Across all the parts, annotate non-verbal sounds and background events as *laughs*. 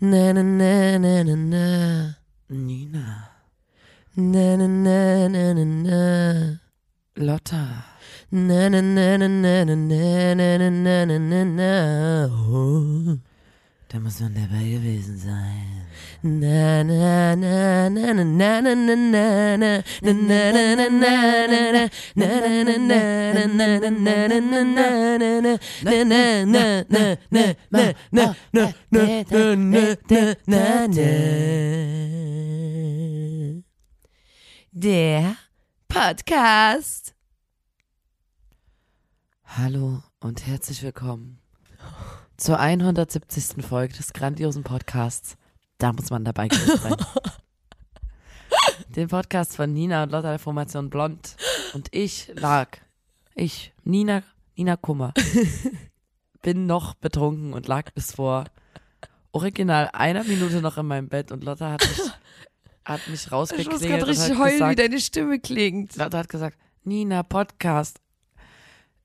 Na na na na na na. Nina. Na na na na na na. Lotta. Na na na na na na na na na na na na. Oh. Da muss man dabei gewesen sein. Na na na na na na na na na Der Podcast. Hallo und herzlich willkommen zur 170. Folge des grandiosen Podcasts. Da muss man dabei gewesen sein. *laughs* Den Podcast von Nina und Lotta der Formation Blond. Und ich lag, ich, Nina, Nina Kummer, *laughs* bin noch betrunken und lag bis vor original einer Minute noch in meinem Bett und Lotta hat mich, hat mich Ich muss rausgeklingelt gerade richtig heulen, wie gesagt, deine Stimme klingt. Lotta hat gesagt, Nina, Podcast.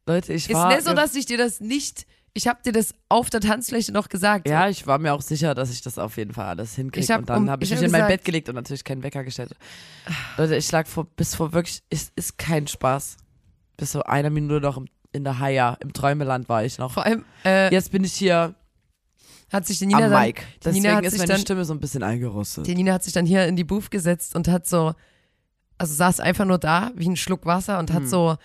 Leute, ich Ist war... nicht so, dass ich dir das nicht. Ich habe dir das auf der Tanzfläche noch gesagt. Ja, ich war mir auch sicher, dass ich das auf jeden Fall alles hinkriege. Und dann um- habe ich ich mich hab in mein gesagt- Bett gelegt und natürlich keinen Wecker gestellt. Leute, ich lag vor, bis vor wirklich, es ist kein Spaß. Bis vor einer Minute noch im, in der Haia, im Träumeland war ich noch. Vor allem äh, Jetzt bin ich hier hat sich die Nina am dann, Mic. die Deswegen Nina hat ist sich meine dann- Stimme so ein bisschen eingerostet. die Nina hat sich dann hier in die Booth gesetzt und hat so, also saß einfach nur da wie ein Schluck Wasser und hat Hm. so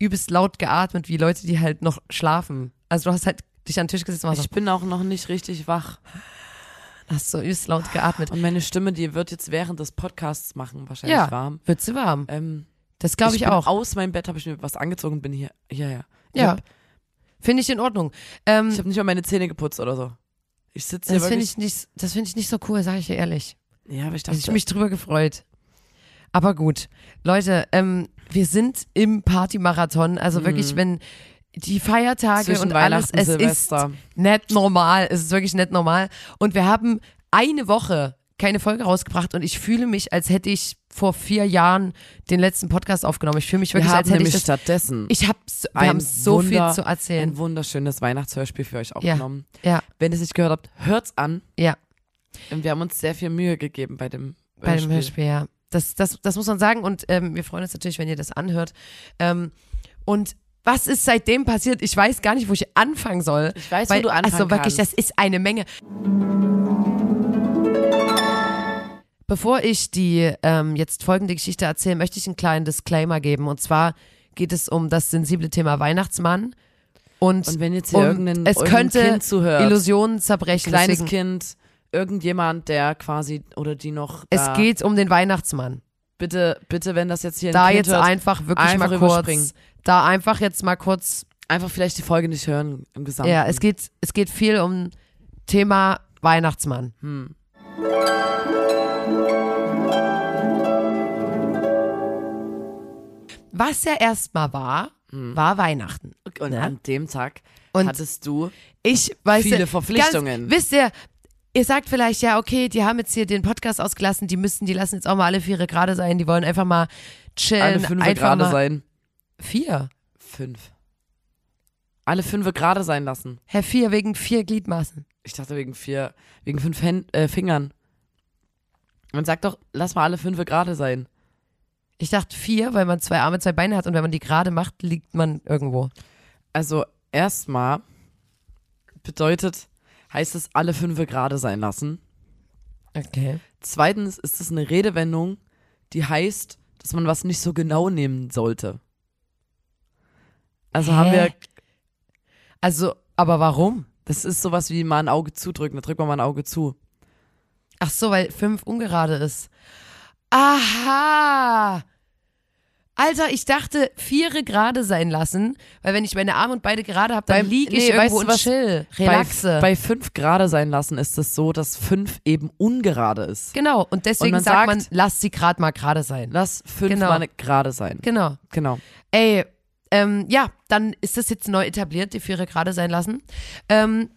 übelst laut geatmet, wie Leute, die halt noch schlafen. Also du hast halt dich an den Tisch gesetzt und warst Ich bin auch noch nicht richtig wach. so, hast so übelst laut geatmet. Und meine Stimme, die wird jetzt während des Podcasts machen, wahrscheinlich Ja. warm. Wird sie warm? Ähm, Das glaube ich, bin auch. Aus meinem Bett habe ich mir was angezogen und bin hier. Ja, ja. Ich Ja. hab- Finde ich in Ordnung. Ähm, Ich habe nicht mal meine Zähne geputzt oder so. Ich sitze hier das finde ich nicht, das finde ich nicht so cool, sage ich dir ehrlich. ja, aber ich Da dachte, habe ich mich drüber gefreut. Aber gut, Leute, ähm, wir sind im Partymarathon. Also wirklich, wenn die Feiertage Mhm. zwischen und alles, es Silvester. ist nicht normal. Es ist wirklich nicht normal. Und wir haben eine Woche keine Folge rausgebracht und ich fühle mich, als hätte ich vor vier Jahren den letzten Podcast aufgenommen. Ich fühle mich Wir wirklich, haben als hätte ich das. stattdessen Ich hab, so- wir haben so Wunder- viel zu erzählen. ein wunderschönes Weihnachtshörspiel für euch Ja. aufgenommen. Ja, Wenn ihr es nicht gehört habt, hört's an. ja. Und wir haben uns sehr viel Mühe gegeben bei dem Bei dem Hörspiel, ja. Das, das, das muss man sagen und ähm, wir freuen uns natürlich, wenn ihr das anhört. Ähm, und was ist seitdem passiert? Ich weiß gar nicht, wo ich anfangen soll. Ich weiß, Weil, wo du anfangen Also wirklich, das kannst. ist eine Menge. Bevor ich die ähm, jetzt folgende Geschichte erzähle, möchte ich einen kleinen Disclaimer geben. Und zwar geht es um das sensible Thema Weihnachtsmann. Und, Und wenn jetzt hier um, irgendein, es könnte Kind zuhört, Illusionen zerbrechen. kleines deswegen, Kind, irgendjemand, der quasi oder die noch es geht um den Weihnachtsmann. bitte, bitte, wenn das jetzt hier Da jetzt hört, einfach wirklich einfach mal kurz. Da einfach jetzt mal kurz einfach vielleicht die Folge nicht hören im Gesamten. Ja, es geht, es geht viel um Thema Weihnachtsmann. Hm. Was ja erstmal war, war Weihnachten. Und Ja. an dem Tag Und hattest du ich weiß viele Verpflichtungen. Ganz, wisst ihr, ihr sagt vielleicht, ja, okay, die haben jetzt hier den Podcast ausgelassen, die müssen, die lassen jetzt auch mal alle vier gerade sein, die wollen einfach mal chillen. alle fünf gerade sein. Vier. Fünf. Alle fünf gerade sein lassen. Herr vier wegen vier Gliedmaßen. Ich dachte wegen vier, wegen fünf Hän äh, Fingern. Man sagt doch, lass mal alle fünf gerade sein. Ich dachte vier, weil man zwei Arme, zwei Beine hat und wenn man die gerade macht, liegt man irgendwo. Also erstmal bedeutet, heißt es alle fünf gerade sein lassen. Okay. Zweitens ist es eine Redewendung, die heißt, dass man was nicht so genau nehmen sollte. Also haben Hä? wir, Also, aber warum? das ist sowas wie mal ein Auge zudrücken, da drückt man mal ein Auge zu. Ach so, weil fünf ungerade ist. Aha! Alter, ich dachte, viere gerade sein lassen, weil wenn ich meine Arme und beide gerade habe, dann liege ich nee, weißt irgendwo du und chill, relaxe. Bei, bei fünf gerade sein lassen ist es so, dass fünf eben ungerade ist. genau, und deswegen Und man sagt, man, sagt- lass sie gerade mal gerade sein. Lass fünf Genau. mal gerade sein. Genau. Genau. Ey, ähm, ja, dann ist das jetzt neu etabliert, die viere gerade sein lassen. Ähm,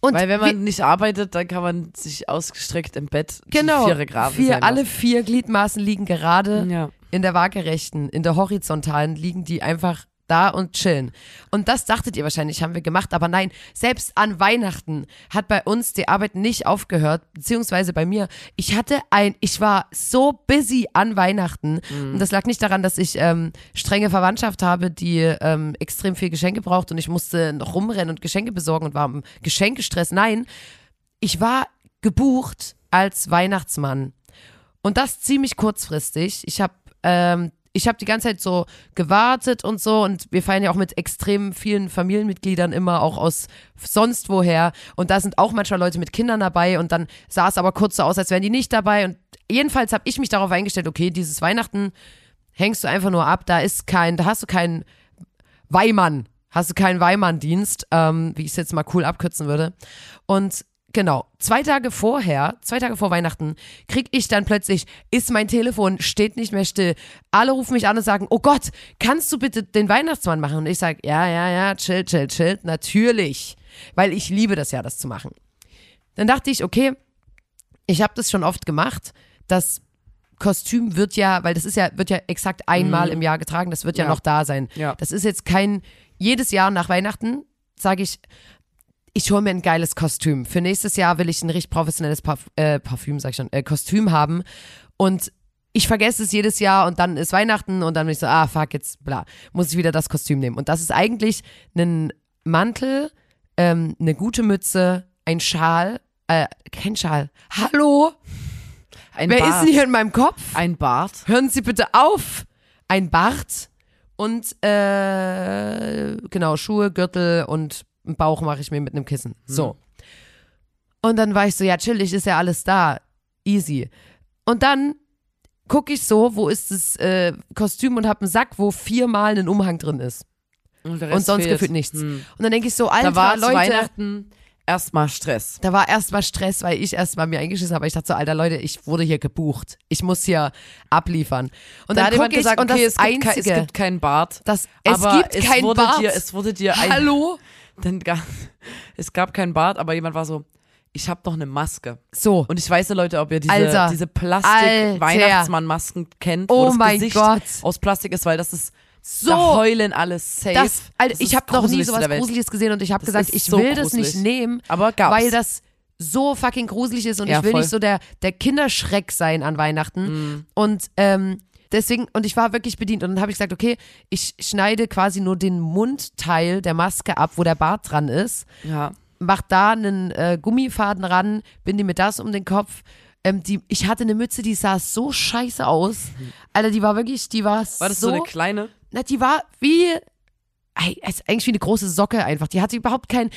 und Weil wenn man nicht arbeitet, dann kann man sich ausgestreckt im Bett genau, die vier gerade vier, sein alle vier Gliedmaßen liegen gerade Ja. In der waagerechten, in der horizontalen liegen die einfach da und chillen. Und das dachtet ihr wahrscheinlich, haben wir gemacht, aber nein, selbst an Weihnachten hat bei uns die Arbeit nicht aufgehört, beziehungsweise bei mir. Ich hatte ein, ich war so busy an Weihnachten und das lag nicht daran, dass ich ähm, strenge Verwandtschaft habe, die ähm, extrem viel Geschenke braucht und ich musste noch rumrennen und Geschenke besorgen und war im Geschenkestress. Nein, ich war gebucht als Weihnachtsmann. Und das ziemlich kurzfristig. Ich habe ähm, ich habe die ganze Zeit so gewartet und so und wir feiern ja auch mit extrem vielen Familienmitgliedern immer auch aus sonst woher und da sind auch manchmal Leute mit Kindern dabei und dann sah es aber kurz so aus, als wären die nicht dabei und jedenfalls habe ich mich darauf eingestellt, okay, dieses Weihnachten hängst du einfach nur ab, da ist kein, da hast du keinen Weimann, hast du keinen Weimann-Dienst, ähm, wie ich es jetzt mal cool abkürzen würde und Genau, zwei Tage vorher, zwei Tage vor Weihnachten, krieg ich dann plötzlich, ist mein Telefon, steht nicht mehr still. Alle rufen mich an und sagen, oh Gott, kannst du bitte den Weihnachtsmann machen? Und ich sage, ja, ja, ja, chill, chill, chill, natürlich. Weil ich liebe das ja, das zu machen. Dann dachte ich, okay, ich habe das schon oft gemacht. Das Kostüm wird ja, weil das ist ja, wird ja exakt einmal im Jahr getragen, das wird ja, Ja. noch da sein. Ja. Das ist jetzt kein, jedes Jahr nach Weihnachten sage ich, ich hole mir ein geiles Kostüm. Für nächstes Jahr will ich ein richtig professionelles Parf äh, Parfüm, sag ich schon, äh, Kostüm haben. Und ich vergesse es jedes Jahr und dann ist Weihnachten und dann bin ich so, ah, fuck, jetzt bla, muss ich wieder das Kostüm nehmen. Und das ist eigentlich ein Mantel, ähm, eine gute Mütze, ein Schal, äh, kein Schal. Hallo? Ein Wer ist Bart. denn hier in meinem Kopf? Ein Bart. Hören Sie bitte auf. Ein Bart und äh, genau, Schuhe, Gürtel und einen Bauch mache ich mir mit einem Kissen. So. Und dann war ich so, ja, chillig, ist ja alles da. Easy. Und dann gucke ich so, wo ist das äh, Kostüm und habe einen Sack, wo viermal ein Umhang drin ist. Und, Und sonst fehlt. gefühlt nichts. Hm. Und dann denke ich so, Alter, Da war Leute, Weihnachten erstmal Stress. da war erstmal Stress, weil ich erstmal mir eingeschissen habe. Ich dachte so, Alter Leute, ich wurde hier gebucht. Ich muss hier abliefern. Und da dann hat jemand ich gesagt, okay, es gibt, kein, es gibt keinen Bart. das, es gibt kein Bart. Dir, es wurde dir ein, Hallo? Dann ga, *laughs* es gab keinen Bart, aber jemand war so, ich habe doch eine Maske. So. Und ich weiß ja, Leute, ob ihr diese, Alter. diese. Plastik-Weihnachtsmann-Masken kennt, wo Oh das mein Gesicht Gott. aus Plastik ist, weil das ist, So. da heulen alle safe. Das, Alter, Das ich habe noch nie sowas. Gruseliges gesehen und ich habe Das gesagt, ich so will das gruselig. nicht nehmen, Aber gab's. weil das so fucking gruselig ist und Ja, ich will voll. nicht so der, der Kinderschreck sein an Weihnachten. Mhm. Und ähm, deswegen, und ich war wirklich bedient. Und dann habe ich gesagt, okay, ich schneide quasi nur den Mundteil der Maske ab, wo der Bart dran ist, ja. mach da einen äh, Gummifaden ran, binde mir das um den Kopf. Ähm, die, ich hatte eine Mütze, die sah so scheiße aus. *laughs* Alter, die war wirklich, die war, War das so, eine kleine? na, die war wie, ey, ist eigentlich wie eine große Socke einfach. Die hatte überhaupt kein,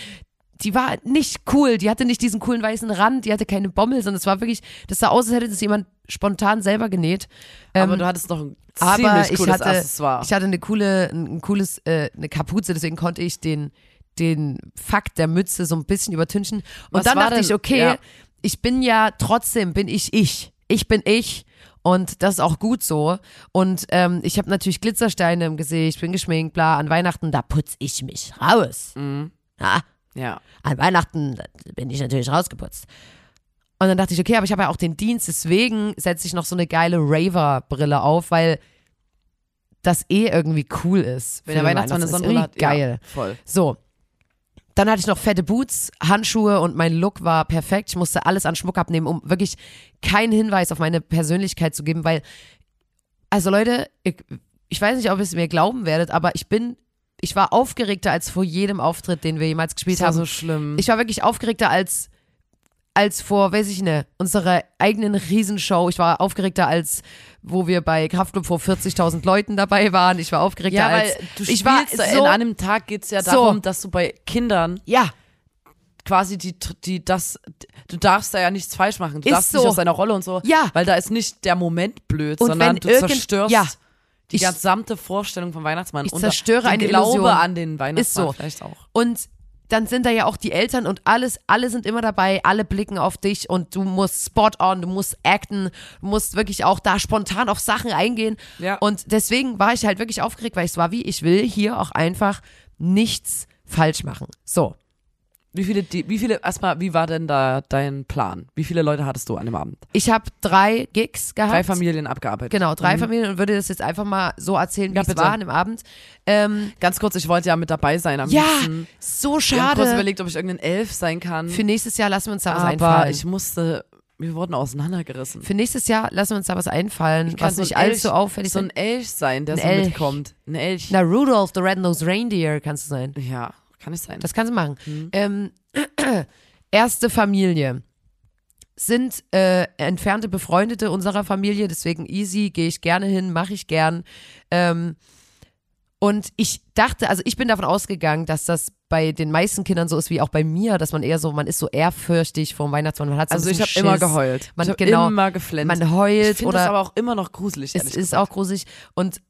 die war nicht cool. Die hatte nicht diesen coolen weißen Rand, die hatte keine Bommel, sondern es war wirklich, das sah aus, als hätte das jemand spontan selber genäht. aber Ähm, du hattest noch ein ziemlich ich cooles hatte, Accessoire. ich hatte eine coole, ein, ein cooles, äh, eine Kapuze, deswegen konnte ich den, den Fakt der Mütze so ein bisschen übertünchen. Und Was dann dachte denn- ich, okay, ja. ich bin ja trotzdem, bin ich ich. Ich bin ich. Und das ist auch gut so. Und ähm, ich habe natürlich Glitzersteine im Gesicht, bin geschminkt, bla. An Weihnachten, da putz ich mich raus. Mhm. Ja, an Weihnachten bin ich natürlich rausgeputzt. Und dann dachte ich, okay, aber ich habe ja auch den Dienst, deswegen setze ich noch so eine geile Raver-Brille auf, weil das eh irgendwie cool ist. Wenn der Weihnachtsmann eine ist Sonnenbrille hat, irgendwie geil. Ja, voll. So. Dann hatte ich noch fette Boots, Handschuhe und mein Look war perfekt. Ich musste alles an Schmuck abnehmen, um wirklich keinen Hinweis auf meine Persönlichkeit zu geben, weil, also Leute, ich, ich weiß nicht, ob ihr es mir glauben werdet, aber ich bin, ich war aufgeregter als vor jedem Auftritt, den wir jemals gespielt Das war haben. so schlimm. Ich war wirklich aufgeregter als, als vor, weiß ich nicht, unserer eigenen Riesenshow. Ich war aufgeregter als, wo wir bei Kraftclub vor 40.000 Leuten dabei waren. Ich war aufgeregter ja, als, weil du ich spielst war so, in einem Tag geht's ja So. darum, dass du bei Kindern ja, quasi die, die, das, du darfst da ja nichts falsch machen. Du Ist darfst so. nicht aus deiner Rolle und so. Ja. Weil da ist nicht der Moment blöd, Und sondern du irgend- zerstörst ja. die gesamte Vorstellung vom Weihnachtsmann. Ich und zerstöre eine Glaube Illusion. an den Weihnachtsmann Ist so. vielleicht auch. Und dann sind da ja auch die Eltern und alles, alle sind immer dabei, alle blicken auf dich und du musst spot on, du musst acten, du musst wirklich auch da spontan auf Sachen eingehen. Ja. Und deswegen war ich halt wirklich aufgeregt, weil es war wie, ich will hier auch einfach nichts falsch machen. So. Wie viele, wie viele, erstmal, wie war denn da dein Plan? Wie viele Leute hattest du an dem Abend? Ich habe drei Gigs gehabt. Drei Familien abgearbeitet. Genau, drei Mhm. Familien und würde das jetzt einfach mal so erzählen, wie Ja, es war an dem Abend. Ähm, Ganz kurz, ich wollte ja mit dabei sein am ja, liebsten. so Ich habe kurz schade. überlegt, ob ich irgendein Elf sein kann. Für nächstes Jahr lassen wir uns da was aber einfallen. ich musste, wir wurden auseinandergerissen. Für nächstes Jahr lassen wir uns da was einfallen, Ich was so nicht ein allzu auffällig so ist. ein Elch sein, der so Elch. mitkommt. Ein Elch. Na, Rudolph the Red-Nosed Reindeer kannst du sein. ja, kann ich sein. Das kannst du machen. Mhm. Ähm, *clears throat* erste Familie sind äh, entfernte Befreundete unserer Familie, deswegen easy, gehe ich gerne hin, mache ich gern. Ähm, und ich dachte, also ich bin davon ausgegangen, dass das bei den meisten Kindern so ist wie auch bei mir, dass man eher so, man ist so ehrfürchtig vom Weihnachtsmann, man hat so also ich habe immer geheult. Man- ich genau. immer geflennt. Man ich heult finde das aber auch immer noch gruselig, es ist gesagt. auch gruselig. Und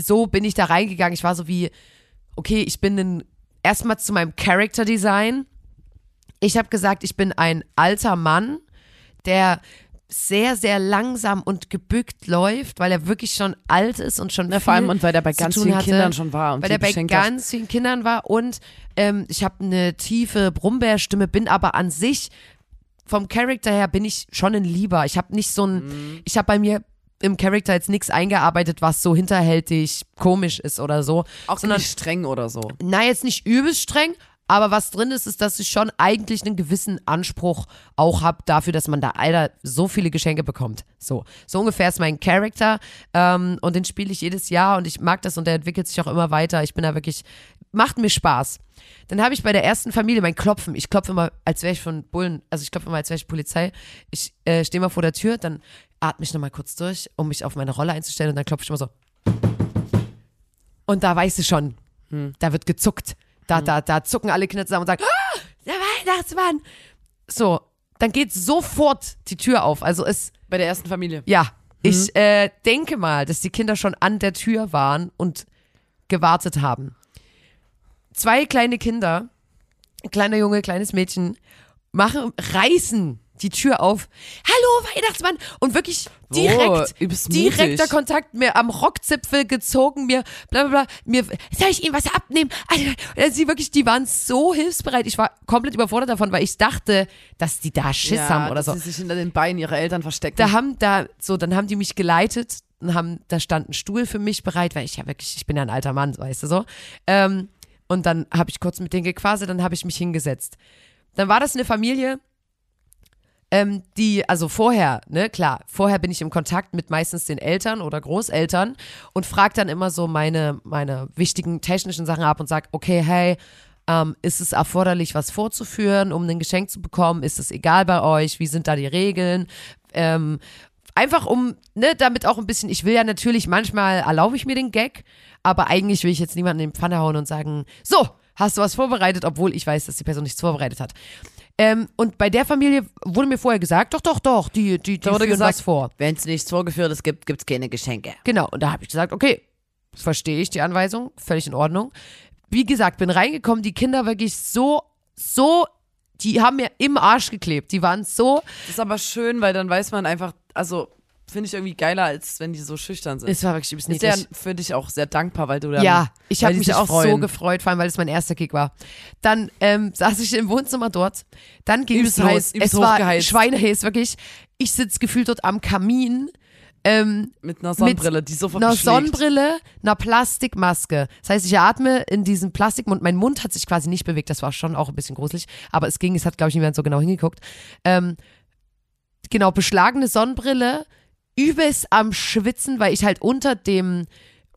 so bin ich da reingegangen. Ich war so wie, okay, ich bin ein, erstmal zu meinem Character Design. Ich habe gesagt, ich bin ein alter Mann, der sehr, sehr langsam und gebückt läuft, weil er wirklich schon alt ist und schon viel vor allem und weil der bei ganz vielen hatte, Kindern schon war und weil er bei beschenkt hat. ganz vielen Kindern war und ähm, ich habe eine tiefe Brummbärstimme, bin aber an sich vom Charakter her bin ich schon ein Lieber. Ich habe nicht so ein, Mhm. ich habe bei mir im Charakter jetzt nichts eingearbeitet, was so hinterhältig komisch ist oder so. Auch sondern- nicht streng oder so. Na, jetzt nicht übelst streng, aber was drin ist, ist, dass ich schon eigentlich einen gewissen Anspruch auch habe dafür, dass man da, Alter, so viele Geschenke bekommt. So, so ungefähr ist mein Charakter ähm, und den spiele ich jedes Jahr und ich mag das und der entwickelt sich auch immer weiter. Ich bin da wirklich, macht mir Spaß. Dann habe ich bei der ersten Familie mein Klopfen. Ich klopfe immer, als wäre ich von Bullen, also ich klopfe immer, als wäre ich Polizei. Ich äh, stehe mal vor der Tür, dann atme ich nochmal kurz durch, um mich auf meine Rolle einzustellen und dann klopfe ich immer so. Und da weißt du schon, da wird gezuckt. Da, da, da zucken alle Kinder zusammen und sagen, ah, der Weihnachtsmann. So, dann geht sofort die Tür auf. Also es, Bei der ersten Familie. ja, ich äh, denke mal, dass die Kinder schon an der Tür waren und gewartet haben. Zwei kleine Kinder, ein kleiner Junge, kleines Mädchen, machen, reißen die Tür auf. Hallo, Weihnachtsmann! Und wirklich direkt, Oh, direkter. Kontakt, mir am Rockzipfel gezogen, mir, bla, bla, bla, mir, soll ich ihm was abnehmen? Also, sie wirklich, die waren so hilfsbereit. Ich war komplett überfordert davon, weil ich dachte, dass die da Schiss ja, haben oder dass so sie sich hinter den Beinen ihrer Eltern verstecken. da haben da so dann haben die mich geleitet und haben da stand ein Stuhl für mich bereit weil ich ja wirklich ich bin ja ein alter Mann weißt du so ähm, und dann habe ich kurz mit denen gequaselt dann habe ich mich hingesetzt dann war das eine Familie ähm, die also vorher ne klar vorher bin ich im Kontakt mit meistens den Eltern oder Großeltern und frage dann immer so meine meine wichtigen technischen Sachen ab und sag okay hey ähm, ist es erforderlich, was vorzuführen, um ein Geschenk zu bekommen? Ist es egal bei euch? Wie sind da die Regeln? Ähm, einfach um, ne, damit auch ein bisschen, ich will ja natürlich, manchmal erlaube ich mir den Gag, aber eigentlich will ich jetzt niemanden in die Pfanne hauen und sagen, so, hast du was vorbereitet, obwohl ich weiß, dass die Person nichts vorbereitet hat. Ähm, und bei der Familie wurde mir vorher gesagt, doch, doch, doch, die, die, die Da wurde führen gesagt, was vor. Wenn es nichts Vorgeführtes gibt, gibt es keine Geschenke. Genau, und da habe ich gesagt, okay, verstehe ich die Anweisung, völlig in Ordnung. Wie gesagt, bin reingekommen, die Kinder wirklich so, so, die haben mir im Arsch geklebt. Die waren so, Das ist aber schön, weil dann weiß man einfach, also finde ich irgendwie geiler, als wenn die so schüchtern sind. es war wirklich übelst ist niedlich. für dich auch sehr dankbar, weil du dann. Ja, ich habe mich auch so freuen. gefreut, vor allem, weil es mein erster Gig war. Dann ähm, saß ich im Wohnzimmer dort. Dann ging es Übelst los. heiß, es war schweineheiß, wirklich. Ich sitze gefühlt dort am Kamin. Ähm, Mit einer Sonnenbrille, die sofort einer beschlägt. Sonnenbrille, einer Plastikmaske. Das heißt, ich atme in diesen Plastikmund. Mein Mund hat sich quasi nicht bewegt. Das war schon auch ein bisschen gruselig. Aber es ging. Es hat, glaube ich, niemand so genau hingeguckt. Ähm, genau, beschlagene Sonnenbrille, übelst am Schwitzen, weil ich halt unter dem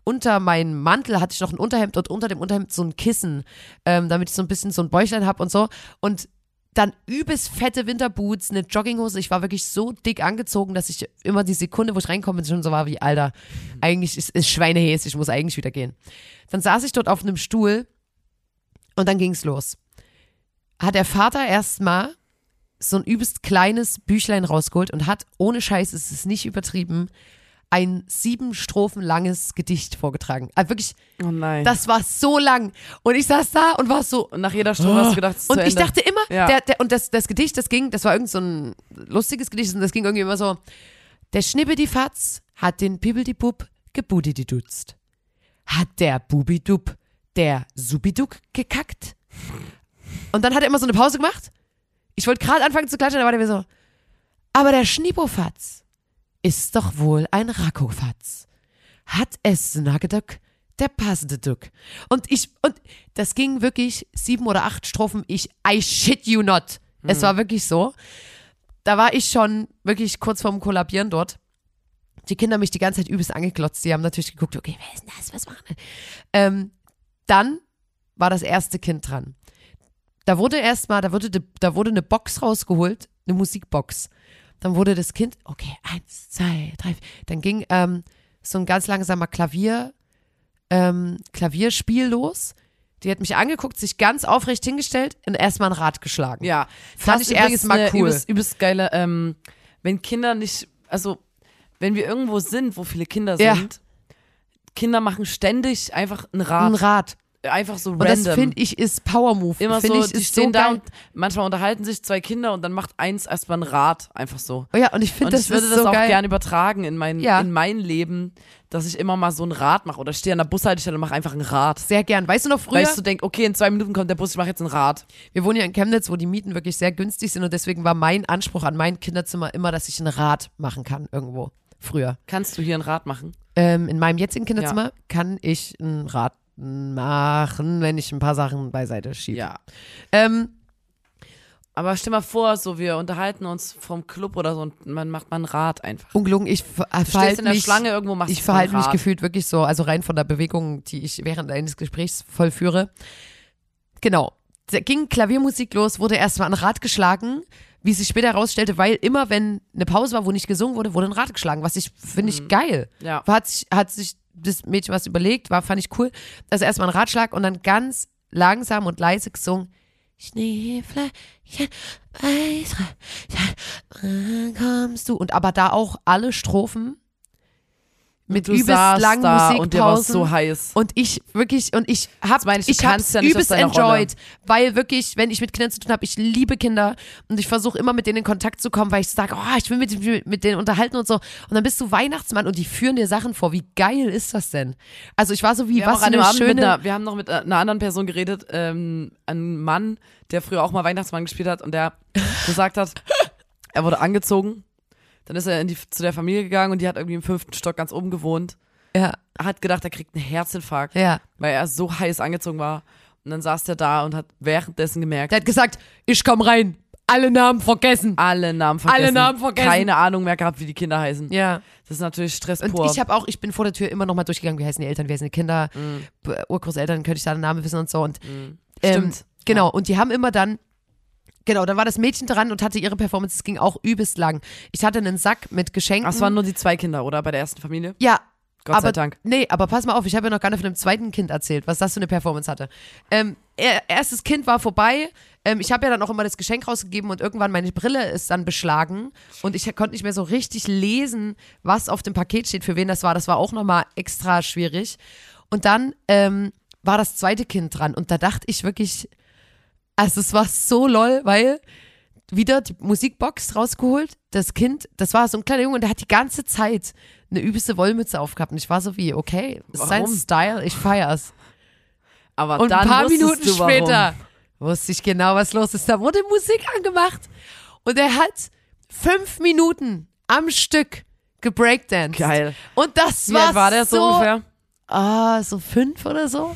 unter meinem Mantel hatte ich noch ein Unterhemd und unter dem Unterhemd so ein Kissen, ähm, damit ich so ein bisschen so ein Bäuchlein habe und so. Und dann übelst fette Winterboots, eine Jogginghose. Ich war wirklich so dick angezogen, dass ich immer die Sekunde, wo ich reinkomme, schon so war wie, Alter, eigentlich ist es Schweinehäs, ich muss eigentlich wieder gehen. Dann saß ich dort auf einem Stuhl und dann ging's los. Hat der Vater erstmal so ein übelst kleines Büchlein rausgeholt und hat, ohne Scheiß, es ist nicht übertrieben, ein sieben Strophen langes Gedicht vorgetragen. Also wirklich, Oh nein. das war so lang. Und ich saß da und war so, und nach jeder Stunde hast du gedacht, es ist und ich Ende. dachte immer, Ja. der, der, und das, das Gedicht, das ging, das war irgend so ein lustiges Gedicht und das ging irgendwie immer so, der Schnibbedi-Fatz hat den Pibbeldi-Bub gebudidi-dutzt. Hat der Bubidub der Subiduk gekackt? Und dann hat er immer so eine Pause gemacht. Ich wollte gerade anfangen zu klatschen, dann war der mir so, aber der Schniepofatz ist doch wohl ein Rackofatz. Hat es Nagedöck, der passende Duck. Und ich, und das ging wirklich sieben oder acht Strophen. Ich, I shit you not. Es war wirklich so. Da war ich schon wirklich kurz vorm Kollabieren dort. Die Kinder haben mich die ganze Zeit übelst angeklotzt. Die haben natürlich geguckt, okay, wer ist denn das? Was machen wir? Ähm, dann war das erste Kind dran. Da wurde erstmal, da wurde, de, da wurde eine Box rausgeholt, eine Musikbox. Dann wurde das Kind, okay, eins, zwei, drei, vier. Dann ging ähm, so ein ganz langsamer Klavier, ähm, Klavierspiel los. Die hat mich angeguckt, sich ganz aufrecht hingestellt und erstmal ein Rad geschlagen. Ja, Fand ich erst mal eine cool. Übelst, übelst geile, ähm, wenn Kinder nicht, also wenn wir irgendwo sind, wo viele Kinder Ja. sind, Kinder machen ständig einfach ein Rad. Ein Rad. Einfach so Und random. das finde ich ist Power Move. Immer Find so, ich, die stehen so da und manchmal unterhalten sich zwei Kinder und dann macht eins erstmal ein Rad, einfach so. Oh ja, und ich finde Und das ich würde das so auch geil. gerne übertragen in mein, Ja. in mein Leben, dass ich immer mal so ein Rad mache oder stehe an der Bushaltestelle und mache einfach ein Rad. Sehr gern. Weißt du noch früher? Weißt du, denk, okay, in zwei Minuten kommt der Bus, ich mache jetzt ein Rad. Wir wohnen ja in Chemnitz, wo die Mieten wirklich sehr günstig sind und deswegen war mein Anspruch an mein Kinderzimmer immer, dass ich ein Rad machen kann irgendwo. Früher. Kannst du hier ein Rad machen? Ähm, in meinem jetzigen Kinderzimmer kann ich ein Rad machen, wenn ich ein paar Sachen beiseite schiebe. Ja. Ähm, Aber stell mal vor, so wir unterhalten uns vom Club oder so und man macht mal ein Rad einfach. ungelogen, ich verhalte in der mich, Schlange irgendwo, machst ich verhalte mich gefühlt wirklich so, also rein von der Bewegung, die ich während eines Gesprächs vollführe. Genau. Da ging Klaviermusik los, wurde erstmal ein Rad geschlagen, wie sich später herausstellte, weil immer wenn eine Pause war, wo nicht gesungen wurde, wurde ein Rad geschlagen, was ich finde ich geil. Ja. Hat sich, hat sich das Mädchen was überlegt, war, fand ich cool. Also erstmal ein Ratschlag und dann ganz langsam und leise gesungen. Schneeflöckchen, Weißröckchen, kommst du. Und aber da auch alle Strophen mit du übelst langen Musikpausen. und dir war so heiß. Und ich wirklich, und ich hab, meine ich, ich hab's ja nicht übelst enjoyed, weil wirklich, wenn ich mit Kindern zu tun habe, ich liebe Kinder und ich versuche immer mit denen in Kontakt zu kommen, weil ich sage, oh, ich will mit, mit, denen unterhalten und so. Und dann bist du Weihnachtsmann und die führen dir Sachen vor. Wie geil ist das denn? Also ich war so wie, Wir haben, was dem eine schöne, einer, wir haben noch mit einer anderen Person geredet, ähm, ein Mann, der früher auch mal Weihnachtsmann gespielt hat und der *laughs* gesagt hat, er wurde angezogen. Dann ist er in die, zu der Familie gegangen und die hat irgendwie im fünften Stock ganz oben gewohnt. ja, hat gedacht, er kriegt einen Herzinfarkt, ja. weil er so heiß angezogen war. Und dann saß der da und hat währenddessen gemerkt, Der hat gesagt, ich komm rein, alle Namen vergessen. alle Namen vergessen. Alle Namen vergessen. Keine Ahnung mehr gehabt, wie die Kinder heißen. Ja. Das ist natürlich Stress Und pur. ich habe auch, ich bin vor der Tür immer noch mal durchgegangen, wie heißen die Eltern, wie heißen die Kinder, B- Urgroßeltern, könnte ich da den Namen wissen und so. Und ähm, Stimmt. genau, und die haben immer dann, genau, dann war das Mädchen dran und hatte ihre Performance, es ging auch übelst lang. Ich hatte einen Sack mit Geschenken. Ach, es waren nur die zwei Kinder, oder? Bei der ersten Familie? ja, Gott aber, sei Dank. Nee, aber pass mal auf, ich habe ja noch gar nicht von dem zweiten Kind erzählt, was das für eine Performance hatte. Ähm, er, erstes Kind war vorbei. Ähm, ich habe ja dann auch immer das Geschenk rausgegeben und irgendwann meine Brille ist dann beschlagen und ich konnte nicht mehr so richtig lesen, was auf dem Paket steht, für wen das war. Das war auch nochmal extra schwierig. Und dann ähm, war das zweite Kind dran und da dachte ich wirklich, also es war so lol, weil wieder die Musikbox rausgeholt. Das Kind, das war so ein kleiner Junge und der hat die ganze Zeit eine übelste Wollmütze aufgehabt. Und ich war so wie, okay, ist sein? Style, ich feier's. Aber Und ein paar Minuten später wusste ich genau, was los ist. Da wurde Musik angemacht und er hat fünf Minuten am Stück gebreakdanced. Geil. Und das Wie war, alt war der so, ungefähr? Ah, so fünf oder so.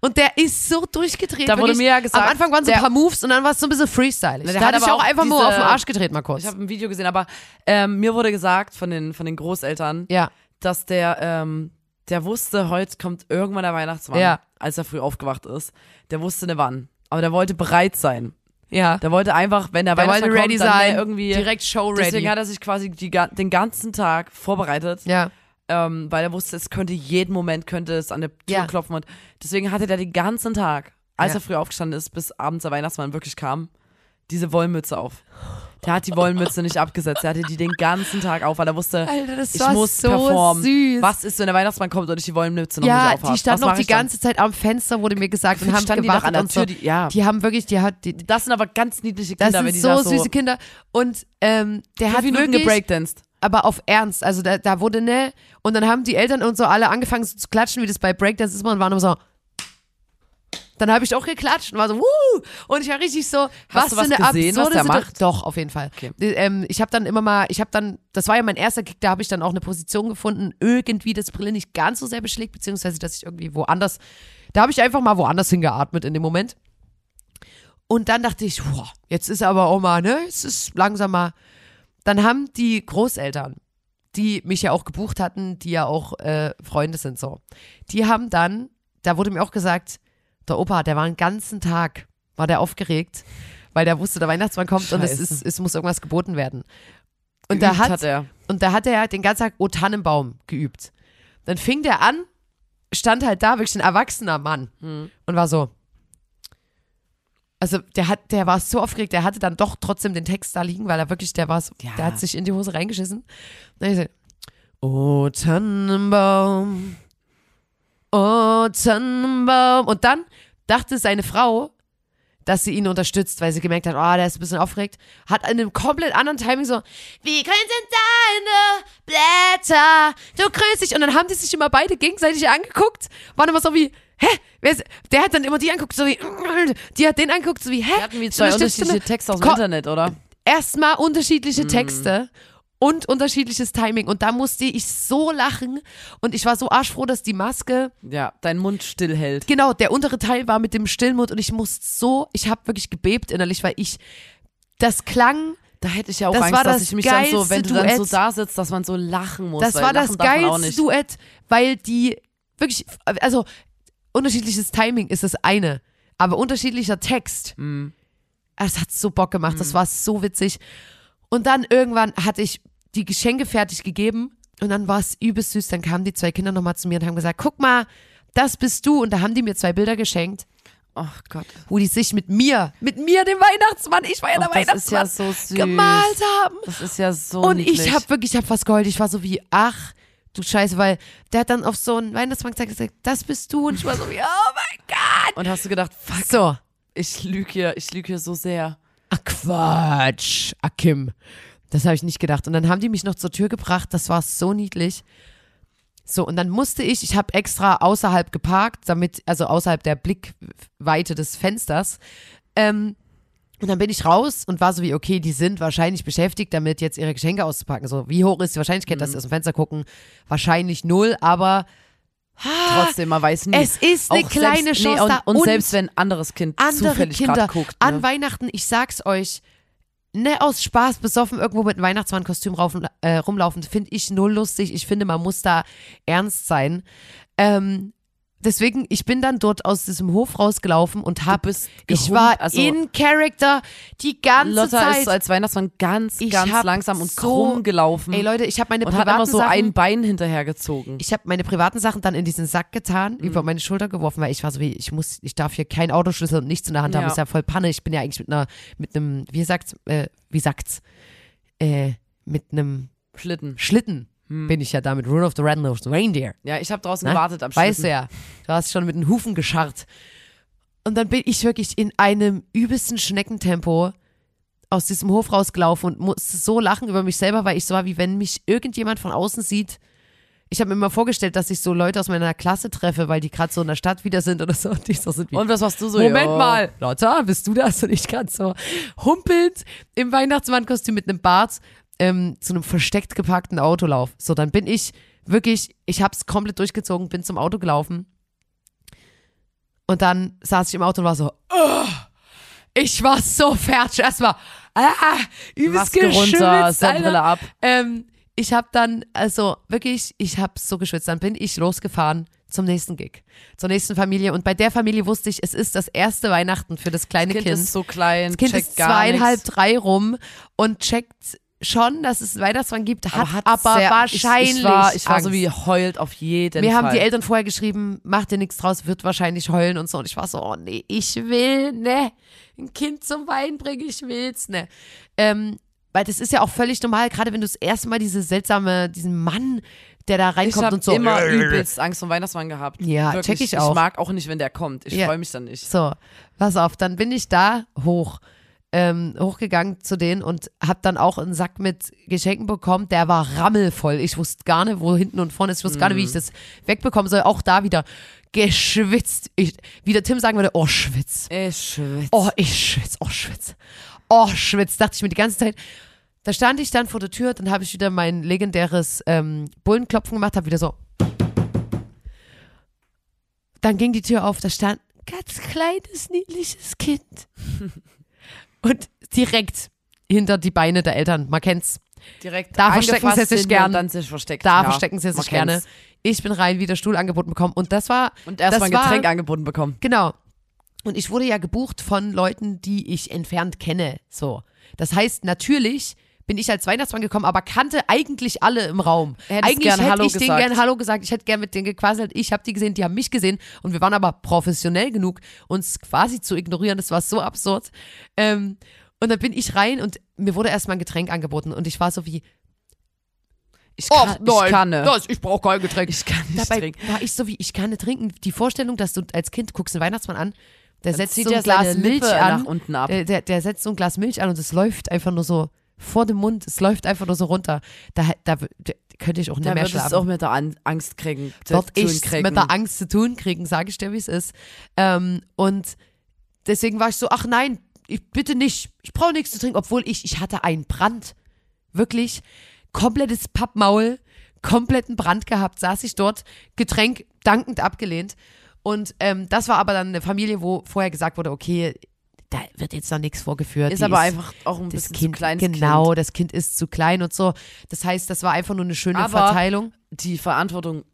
Und der ist so durchgedreht. Da wurde mir ja gesagt, Am Anfang waren so ein paar Moves und dann war es so ein bisschen freestylig. Na, Da der hat ich auch einfach nur diese- auf den Arsch gedreht mal kurz. Ich habe ein Video gesehen, aber ähm, mir wurde gesagt von den, von den Großeltern, ja, dass der, ähm, der wusste, heute kommt irgendwann der Weihnachtsmann, Ja. als er früh aufgewacht ist. Der wusste ne wann. Aber der wollte bereit sein. ja. Der wollte einfach, wenn der, Der Weihnachtsmann kommt, dann sein, irgendwie. direkt show ready. Deswegen hat er sich quasi die, den ganzen Tag vorbereitet, ja, ähm, weil er wusste, es könnte jeden Moment könnte es an der Tür Ja. klopfen und deswegen hatte der den ganzen Tag, als Ja. er früh aufgestanden ist, bis abends der Weihnachtsmann wirklich kam, diese Wollmütze auf. Der hat die Wollmütze nicht abgesetzt, der hatte die den ganzen Tag auf, weil er wusste, Alter, das ich muss so performen. süß. Was ist, wenn der Weihnachtsmann kommt und ich die Wollmütze noch ja, nicht aufhabe? die stand noch die ich dann? ganze Zeit am Fenster, wurde mir gesagt, und haben standen die doch gewartet an der so. Tür, die- ja. Die haben wirklich, die hat, die, Das sind aber ganz niedliche das Kinder, wenn sind die so so süße Kinder. Und ähm, der hat wirklich, gebreakdanced. Aber auf Ernst. Also da, da wurde ne, und dann haben die Eltern und so alle angefangen so zu klatschen, wie das bei Breakdance ist, und waren immer so. Dann habe ich auch geklatscht und war so, wuh! Und ich war richtig so, was du für was eine gesehen, was absurde der Situation- macht? Doch, auf jeden Fall. Okay. Ähm, ich habe dann immer mal, ich habe dann, das war ja mein erster Gig, da habe ich dann auch eine Position gefunden, irgendwie das Brille nicht ganz so sehr beschlägt, beziehungsweise dass ich irgendwie woanders, da habe ich einfach mal woanders hingeatmet in dem Moment. Und dann dachte ich, boah, jetzt ist aber auch mal, ne, es ist langsam mal. Dann haben die Großeltern, die mich ja auch gebucht hatten, die ja auch äh, Freunde sind so, die haben dann, da wurde mir auch gesagt, der Opa, der war einen ganzen Tag, war der aufgeregt, weil der wusste, der Weihnachtsmann kommt und es, Scheiße. ist, es muss irgendwas geboten werden. Und da hat, hat er. und da hat er den ganzen Tag O Tannenbaum geübt. Dann fing der an, stand halt da, wirklich ein erwachsener Mann Hm. und war so. Also der hat, der war so aufgeregt, der hatte dann doch trotzdem den Text da liegen, weil er wirklich, der war so, Ja. der hat sich in die Hose reingeschissen. Dann ich so, O Tannenbaum, O Tannenbaum. Und dann dachte seine Frau, dass sie ihn unterstützt, weil sie gemerkt hat, oh, der ist ein bisschen aufgeregt, hat in einem komplett anderen Timing so, wie grün sind deine Blätter, du grüßt dich. Und dann haben die sich immer beide gegenseitig angeguckt, waren immer so wie, hä? Wer ist, der hat dann immer die angeguckt, so wie, die hat den angeguckt, so wie, hä? Wir hatten wie zwei unterschiedliche Texte aus dem Ko- Internet, oder? Erstmal Mhm. unterschiedliche Texte. Und unterschiedliches Timing. Und da musste ich so lachen. Und ich war so arschfroh, dass die Maske Ja, dein Mund stillhält. Genau, der untere Teil war mit dem Stillmund und ich musste so, ich habe wirklich gebebt innerlich, weil ich, das klang, Da hätte ich ja auch Das Angst, war dass das ich mich dann so, wenn du geilste dann so Duett. da sitzt, dass man so lachen muss. das war das geilste. Duett, weil die wirklich, also unterschiedliches Timing ist das eine, aber unterschiedlicher Text, Mhm. das hat so Bock gemacht, das war so witzig. Und dann irgendwann hatte ich die Geschenke fertig gegeben und dann war es übelst süß, dann kamen die zwei Kinder nochmal zu mir und haben gesagt, guck mal, das bist du und da haben die mir zwei Bilder geschenkt. Ach Gott. wo die sich mit mir, mit mir, dem Weihnachtsmann, ich war ja der das ist ja Weihnachtsmann, so süß. gemalt haben. Das ist ja so Und niedlich. ich habe wirklich, ich habe fast geheult. Ich war so wie, ach, du Scheiße, weil der hat dann auf so einen Weihnachtsmann gesagt, das bist du. Und ich war so wie, oh mein Gott. Und hast du gedacht, fuck, So. ich lüge hier, ich lüge hier so sehr. Ach Quatsch, Akim. Das habe ich nicht gedacht. Und dann haben die mich noch zur Tür gebracht. Das war so niedlich. So, und dann musste ich, ich habe extra außerhalb geparkt, damit, also außerhalb der Blickweite des Fensters. Ähm, und dann bin ich raus und war so wie, okay, die sind wahrscheinlich beschäftigt damit, jetzt ihre Geschenke auszupacken. So, wie hoch ist die Wahrscheinlichkeit, dass sie aus dem Fenster gucken? Wahrscheinlich null, aber Trotzdem, man weiß nie. es ist eine kleine selbst, Chance nee, da. und, und selbst wenn ein anderes Kind andere zufällig Kinder guckt. an Ne? Weihnachten, ich sag's euch, ne aus Spaß besoffen irgendwo mit einem Weihnachtsmannkostüm äh, rumlaufen, finde ich null lustig. Ich finde, man muss da ernst sein. Ähm, deswegen, ich bin dann dort aus diesem Hof rausgelaufen und hab, bist ich war also- in Character die ganze Lotta Zeit. ist so als Weihnachtsmann ganz, Ich ganz langsam und so- krumm gelaufen. Ey Leute, ich habe meine und hat privaten immer so Sachen, ein Bein hinterhergezogen. ich habe meine privaten Sachen dann in diesen Sack getan, Mhm. über meine Schulter geworfen, weil ich war so wie, ich muss, ich darf hier keinen Autoschlüssel und nichts in der Hand haben, Ja. ist ja voll Panne. Ich bin ja eigentlich mit einer, mit einem, wie sagt's, äh, wie sagt's, äh, mit einem Schlitten. Schlitten bin ich ja da mit Rudolph the Red-Nosed Reindeer. Ja, ich habe draußen Ne? gewartet am Schlitten. Weißt du ja, du hast schon mit den Hufen gescharrt. Und dann bin ich wirklich in einem übelsten Schneckentempo aus diesem Hof rausgelaufen und musste so lachen über mich selber, weil ich so war, wie wenn mich irgendjemand von außen sieht. Ich habe mir immer vorgestellt, dass ich so Leute aus meiner Klasse treffe, weil die gerade so in der Stadt wieder sind oder so. Und die so sind wie, Und was machst du so? Moment ja. mal, Lotta, bist du das? Und ich gerade so humpelnd im Weihnachtsmannkostüm mit einem Bart ähm, zu einem versteckt geparkten Autolauf. So, dann bin ich wirklich, ich hab's komplett durchgezogen, bin zum Auto gelaufen. Und dann saß ich im Auto und war so, oh, ich war so fertig. Erstmal, ah, übelst runter. Sonnenbrille ab. Ähm, ich habe dann, also wirklich, ich habe so geschwitzt. Dann bin ich losgefahren zum nächsten Gig, zur nächsten Familie. Und bei der Familie wusste ich, es ist das erste Weihnachten für das kleine Kind, Kind. ist so klein, das Kind ist zweieinhalb, nichts. drei rum und checkt schon, dass es einen Weihnachtsmann gibt, hat aber, sehr- wahrscheinlich Ich, ich, war, ich war so wie heult auf jeden Mir Fall. haben die Eltern vorher geschrieben, mach dir nichts draus, wird wahrscheinlich heulen und so. Und ich war so, oh nee, ich will, ne. Ein Kind zum Wein bringen, ich will's, ne. Ähm, weil das ist ja auch völlig normal, gerade wenn du das erste Mal diese seltsame, diesen Mann, der da ich reinkommt und so. immer übelst Angst um Weihnachtsmann gehabt. Ja, Wirklich. check ich auch. Ich mag auch nicht, wenn der kommt. Ich Ja. freue mich dann nicht. So, pass auf, dann bin ich da hoch. Ähm, hochgegangen zu denen und hab dann auch einen Sack mit Geschenken bekommen. Der war rammelvoll. Ich wusste gar nicht, wo hinten und vorne ist. Ich wusste gar nicht, wie ich das wegbekommen soll. Auch da wieder geschwitzt. Ich, wie der Tim sagen würde, oh, schwitz. Ich schwitze. Oh, ich schwitz, oh, schwitz. Oh, schwitz, dachte ich mir die ganze Zeit. Da stand ich dann vor der Tür, dann habe ich wieder mein legendäres ähm, Bullenklopfen gemacht, habe wieder so. Dann ging die Tür auf, da stand ein ganz kleines, niedliches Kind. *laughs* Und direkt hinter die Beine der Eltern, man kennt's. Direkt Da verstecken sie sich hinten gern. Und dann sich versteckt. Da ja, verstecken sie sich gerne. Ich bin rein, wieder Stuhl angeboten bekommen. Und das war, Und erstmal ein Das war- Getränk angeboten bekommen. Genau. Und ich wurde ja gebucht von Leuten, die ich entfernt kenne. So. Das heißt, natürlich bin ich als Weihnachtsmann gekommen, aber kannte eigentlich alle im Raum. Hättest eigentlich hätte Hallo ich denen gesagt. gern Hallo gesagt. Ich hätte gern mit denen gequasselt. Ich habe die gesehen, die haben mich gesehen. Und wir waren aber professionell genug, uns quasi zu ignorieren. Das war so absurd. Ähm, und dann bin ich rein und mir wurde erstmal ein Getränk angeboten. Und ich war so wie, Ich kann, nein, ich kann das, ich brauche kein Getränk. Ich kann nicht Dabei trinken. war ich so wie, ich kann nicht trinken. Die Vorstellung, dass du als Kind guckst einen Weihnachtsmann an, der setzt zieht so ein Glas Milch Lippe an. Der, der, der setzt so ein Glas Milch an und es läuft einfach nur so vor dem Mund. Es läuft einfach nur so runter. Da, da, da könnte ich auch nicht Da mehr schlafen. auch mit der An Angst kriegen. zu Dort ich mit der Angst zu tun kriegen, sage ich dir, wie es ist. Ähm, und deswegen war ich so, ach nein, ich, bitte nicht. Ich brauche nichts zu trinken, obwohl ich, ich hatte einen Brand. Wirklich. Komplettes Pappmaul, kompletten Brand gehabt, saß ich dort, Getränk dankend abgelehnt. Und ähm, das war aber dann eine Familie, wo vorher gesagt wurde, okay, da wird jetzt noch nichts vorgeführt. Ist die aber einfach auch ein das bisschen Kind, zu kleines genau, Kind. das Kind ist zu klein und so. Das heißt, das war einfach nur eine schöne Aber- Verteilung. Die Verantwortung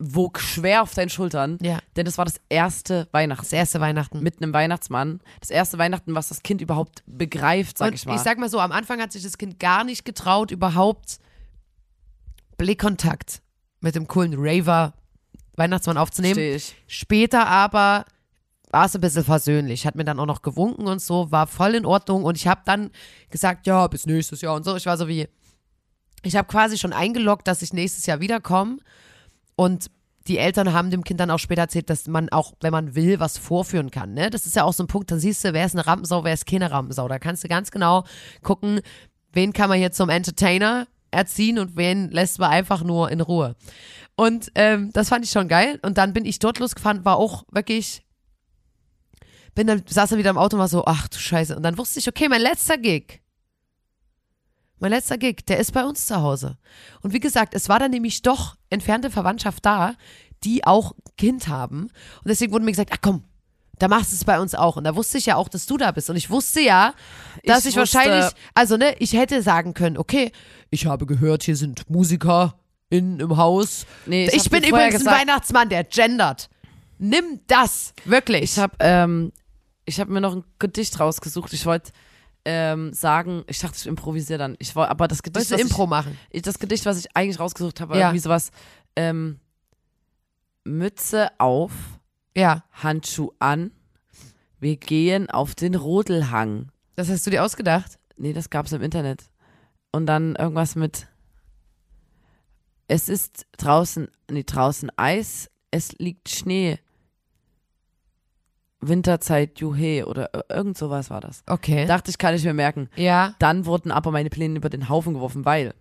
wog schwer auf deinen Schultern. Ja. Denn das war das erste Weihnachten. Das erste Weihnachten. mit einem Weihnachtsmann. Das erste Weihnachten, was das Kind überhaupt begreift, sag und ich mal. sag mal so, am Anfang hat sich das Kind gar nicht getraut, überhaupt Blickkontakt mit dem coolen Raver Weihnachtsmann aufzunehmen. Ich. Später aber war es ein bisschen versöhnlich, hat mir dann auch noch gewunken und so, war voll in Ordnung und ich habe dann gesagt, ja, bis nächstes Jahr und so. Ich war so wie, ich habe quasi schon eingeloggt, dass ich nächstes Jahr wiederkomme und die Eltern haben dem Kind dann auch später erzählt, dass man auch, wenn man will, was vorführen kann. Ne? Das ist ja auch so ein Punkt, dann siehst du, wer ist eine Rampensau, wer ist keine Rampensau. Da kannst du ganz genau gucken, wen kann man hier zum Entertainer erziehen und wen lässt man einfach nur in Ruhe. Und ähm, das fand ich schon geil. Und dann bin ich dort losgefahren, war auch wirklich, bin dann, saß dann wieder im Auto und war so, ach du Scheiße. Und dann wusste ich, okay, mein letzter Gig, mein letzter Gig, der ist bei uns zu Hause. Und wie gesagt, es war dann nämlich doch entfernte Verwandtschaft da, die auch Kind haben. Und deswegen wurde mir gesagt, ach komm, da machst du es bei uns auch. Und da wusste ich ja auch, dass du da bist. Und ich wusste ja, dass ich, Ich wusste- wahrscheinlich, also ne, ich hätte sagen können, okay, ich habe gehört, hier sind Musiker in, im Haus. Nee, Ich, hab bin übrigens gesagt- ein Weihnachtsmann, der gendert. Nimm das, wirklich. Ich habe ähm, ich hab mir noch ein Gedicht rausgesucht. Ich wollte ähm, sagen, ich dachte, ich improvisiere dann. Ich wollte, aber das Gedicht, Willst du was Impro machen? ich, das Gedicht, was ich eigentlich rausgesucht habe, war Ja. irgendwie sowas. Ähm, Mütze auf, Ja, Handschuh an. Wir gehen auf den Rodelhang. das hast du dir ausgedacht. Nee, das gab's im Internet. Und dann irgendwas mit Es ist draußen, nee, draußen Eis, es liegt Schnee. Winterzeit, Juhe oder ir- irgend sowas war das. Okay. Dachte ich, kann ich mir merken. ja. Dann wurden aber meine Pläne über den Haufen geworfen, weil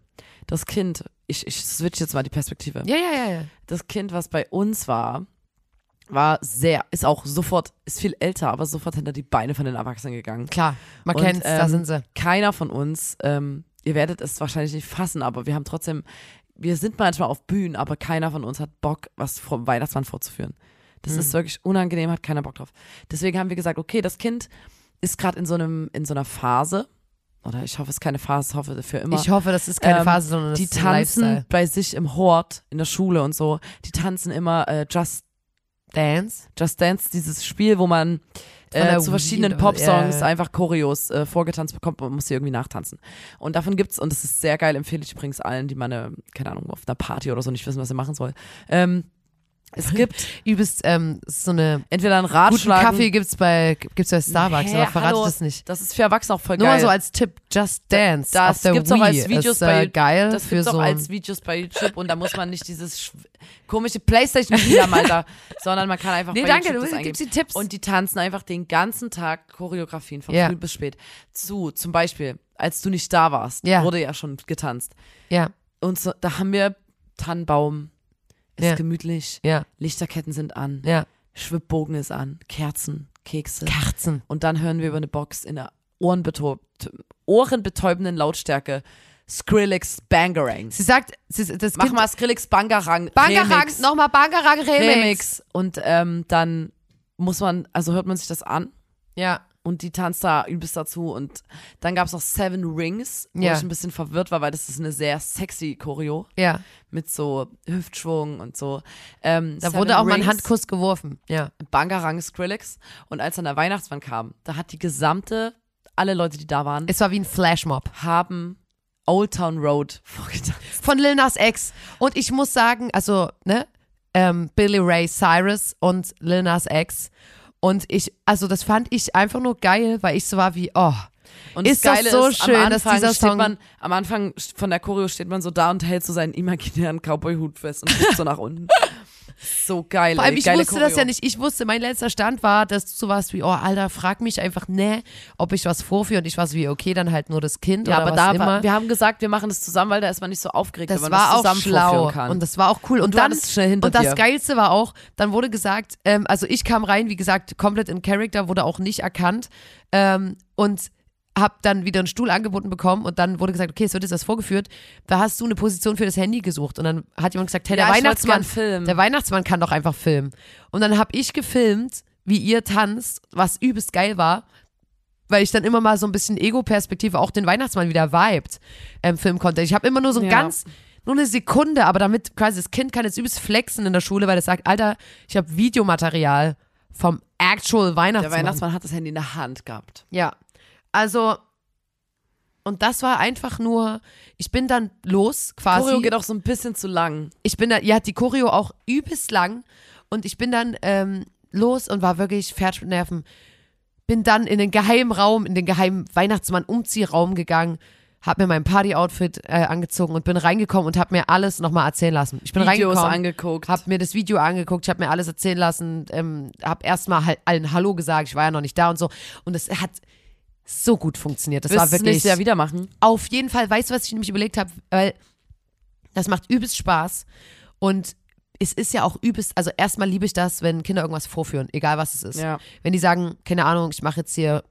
das Kind, ich, ich switch jetzt mal die Perspektive. Ja, ja, ja, ja. Das Kind, was bei uns war, war sehr, ist auch sofort, ist viel älter, aber sofort hinter die Beine von den Erwachsenen gegangen. Klar, man Und, kennt's, da ähm, sind sie. keiner von uns, ähm, ihr werdet es wahrscheinlich nicht fassen, aber wir haben trotzdem, wir sind manchmal auf Bühnen, aber keiner von uns hat Bock, was vom Weihnachtsmann vorzuführen. Das Mhm. ist wirklich unangenehm, hat keiner Bock drauf. Deswegen haben wir gesagt, okay, das Kind ist gerade in so einem, in so einer Phase, oder ich hoffe, es ist keine Phase, ich hoffe für immer. Ich hoffe, das ist keine Ähm, Phase, sondern das die ist ein tanzen Lifestyle. bei sich im Hort, in der Schule und so. Die tanzen immer äh, Just, Dance. Just Dance, dieses Spiel, wo man äh, zu verschiedenen Popsongs ja. einfach Choreos äh, vorgetanzt bekommt und muss sie irgendwie nachtanzen. Und davon gibt's, und das ist sehr geil, empfehle ich übrigens allen, die mal eine, keine Ahnung, auf einer Party oder so nicht wissen, was sie machen soll. Ähm, Es gibt Übelst, ähm, so eine entweder guten Ratschlag. Kaffee gibt's bei, gibt's bei Starbucks, Hä, aber verrate hallo, das nicht. Das ist für Erwachsene auch voll Nur geil. mal so als Tipp, Just Dance das auf der gibt's Wii auch als Videos ist, äh, bei geil Das für gibt's so auch ein- als Videos bei YouTube und da muss man nicht dieses sch- komische Playstation-Spiel haben, Alter, *laughs* sondern man kann einfach Nee, bei danke, YouTube du das gibst die Tipps. Und die tanzen einfach den ganzen Tag Choreografien von Ja. früh bis spät. Zu, zum Beispiel, als du nicht da warst, Ja. wurde ja schon getanzt. ja, Und so, da haben wir Tannenbaum, ist Ja. gemütlich, ja, Lichterketten sind an, ja. Schwibbogen ist an, Kerzen, Kekse. Kerzen. Und dann hören wir über eine Box in einer ohrenbetäubt, ohrenbetäubenden Lautstärke Skrillex Bangarang. Sie sagt, sie, das Mach mal Skrillex Bangarang Bangarang, nochmal Bangarang Remix. Remix. Und ähm, dann muss man, also hört man sich das an Ja, und die tanzt da übelst dazu. Und dann gab es noch Seven Rings, wo Ja. ich ein bisschen verwirrt war, weil das ist eine sehr sexy Choreo ja. mit so Hüftschwung und so. Ähm, Da Seven wurde auch mal ein Rings. Handkuss geworfen. Ja. Bangarang Skrillex. Und als dann der Weihnachtsmann kam, da hat die gesamte, alle Leute, die da waren, Es war wie ein Flashmob. haben Old Town Road *laughs* vorgetanzt. Von Lil Nas X. Und ich muss sagen, also, ne, ähm, Billy Ray Cyrus und Lil Nas X. Und ich, also das fand ich einfach nur geil, weil ich so war wie, oh, Und Ist das das so ist, schön, am dass Anfang dieser Song- man, am Anfang von der Choreo steht man so da und hält so seinen imaginären Cowboy-Hut fest und guckt so nach unten. *laughs* So geil, Vor allem, ich wusste das Choreo. ja nicht. Ich wusste, mein letzter Stand war, dass du so warst wie, oh, Alter, frag mich einfach, ne, ob ich was vorführe. Und ich war so wie, okay, dann halt nur das Kind Ja, oder aber was da immer. war, wir haben gesagt, wir machen das zusammen, weil da ist man nicht so aufgeregt, das wenn man war das auch zusammen schlau vorführen kann. und das war auch cool. Und, du dann, schnell hinter und das dir. Geilste war auch, dann wurde gesagt, ähm, also ich kam rein, wie gesagt, komplett in Character, wurde auch nicht erkannt ähm, und hab dann wieder einen Stuhl angeboten bekommen und dann wurde gesagt, okay, es wird jetzt das vorgeführt. Da hast du eine Position für das Handy gesucht und dann hat jemand gesagt, hey, der Ja, Weihnachtsmann, der Weihnachtsmann kann doch einfach filmen. Und dann habe ich gefilmt, wie ihr tanzt, was übelst geil war, weil ich dann immer mal so ein bisschen Ego-Perspektive auch den Weihnachtsmann wieder vibed ähm, filmen konnte. Ich habe immer nur so ein Ja. ganz, nur eine Sekunde, aber damit quasi das Kind kann jetzt übelst flexen in der Schule, weil es sagt, Alter, ich habe Videomaterial vom actual Weihnachtsmann. der Weihnachtsmann hat das Handy in der Hand gehabt. Ja. Also, und das war einfach nur, ich bin dann los quasi Choreo geht auch so ein bisschen zu lang. ich bin da, ja, die Choreo auch übelst lang und ich bin dann ähm, los und war wirklich fertig mit Nerven. Bin dann in den geheimen Raum, in den geheimen Weihnachtsmann-Umziehraum gegangen, hab mir mein Party-Outfit äh, angezogen und bin reingekommen und hab mir alles nochmal erzählen lassen. Ich bin Videos reingekommen, angeguckt. hab mir das Video angeguckt, ich hab mir alles erzählen lassen, ähm, hab erstmal halt allen Hallo gesagt, ich war ja noch nicht da und so. Und es hat so gut funktioniert. Das Willst war wirklich Jahr wieder machen? auf jeden Fall, weißt du, was ich nämlich überlegt habe? Weil das macht übelst Spaß und es ist ja auch übelst, also erstmal liebe ich das, wenn Kinder irgendwas vorführen, egal was es ist. Ja. Wenn die sagen, keine Ahnung, ich mache jetzt hier,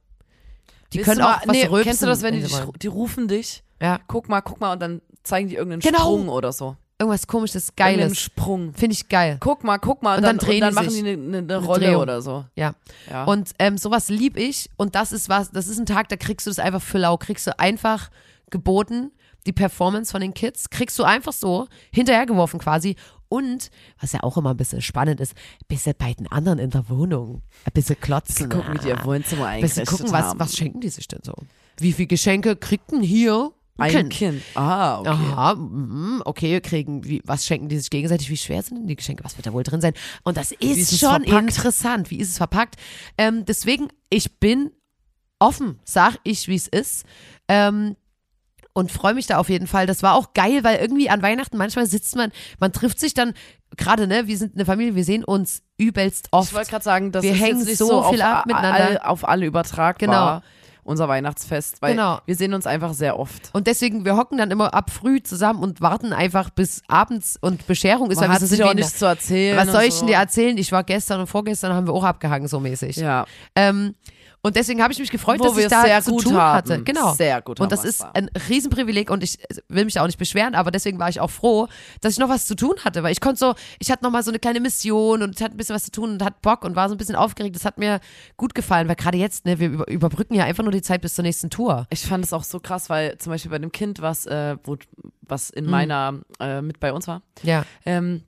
die Willst können mal, auch was nee, rülpsen. Kennst du das, wenn die, dich, die rufen dich, ja, guck mal, guck mal und dann zeigen die irgendeinen Genau. Sprung oder so. Irgendwas komisches, Geiles. Sprung. Finde ich geil. Guck mal, guck mal und, dann, dann drehen und dann die machen die eine, eine, Rolle Drehung. oder so. Ja. Ja. Und ähm, sowas lieb ich und das ist was, das ist ein Tag, da kriegst du das einfach für lau, kriegst du einfach geboten, die Performance von den Kids, kriegst du einfach so hinterhergeworfen quasi. Und, was ja auch immer ein bisschen spannend ist, ein bisschen bei den anderen in der Wohnung, ein bisschen klotzen. gucken, wie die ihr Wohnzimmer ein eingerichtet bisschen gucken, was, haben. was schenken die sich denn so? Wie viel Geschenke kriegt denn hier ein Kind? Kind. Ah, okay. Aha, mhm, okay, kriegen, wie, was schenken die sich gegenseitig? Wie schwer sind denn die Geschenke? Was wird da wohl drin sein? Und das ist, ist schon verpackt? interessant. Wie ist es verpackt? Ähm, deswegen, ich bin offen, sag ich, wie es ist. Ähm, und freue mich da auf jeden Fall. Das war auch geil, weil irgendwie an Weihnachten manchmal sitzt man, man trifft sich dann, gerade, ne, wir sind eine Familie, wir sehen uns übelst oft. Ich wollte gerade sagen, das Wir ist hängen so so, viel ab miteinander. All, auf alle übertragbar, unser Weihnachtsfest, weil Genau. wir sehen uns einfach sehr oft. und deswegen, wir hocken dann immer ab früh zusammen und warten einfach bis abends und Bescherung ist, Man hat sich auch nichts zu erzählen. Was soll ich so. denn dir erzählen? Ich war gestern und vorgestern haben wir auch abgehangen, so mäßig. Ja, Ähm, und deswegen habe ich mich gefreut, Wo dass wir ich da sehr zu gut tun haben. hatte. Genau. Sehr gut Und das ist da. ein Riesenprivileg und ich will mich da auch nicht beschweren, aber deswegen war ich auch froh, dass ich noch was zu tun hatte, weil ich konnte so, ich hatte noch mal so eine kleine Mission und ich hatte ein bisschen was zu tun und hatte Bock und war so ein bisschen aufgeregt. Das hat mir gut gefallen, weil gerade jetzt, ne, wir über, überbrücken ja einfach nur die Zeit bis zur nächsten Tour. Ich fand es auch so krass, weil zum Beispiel bei dem Kind, was, äh, wo, was Mhm. in meiner, äh, mit bei uns war, Ja. ähm,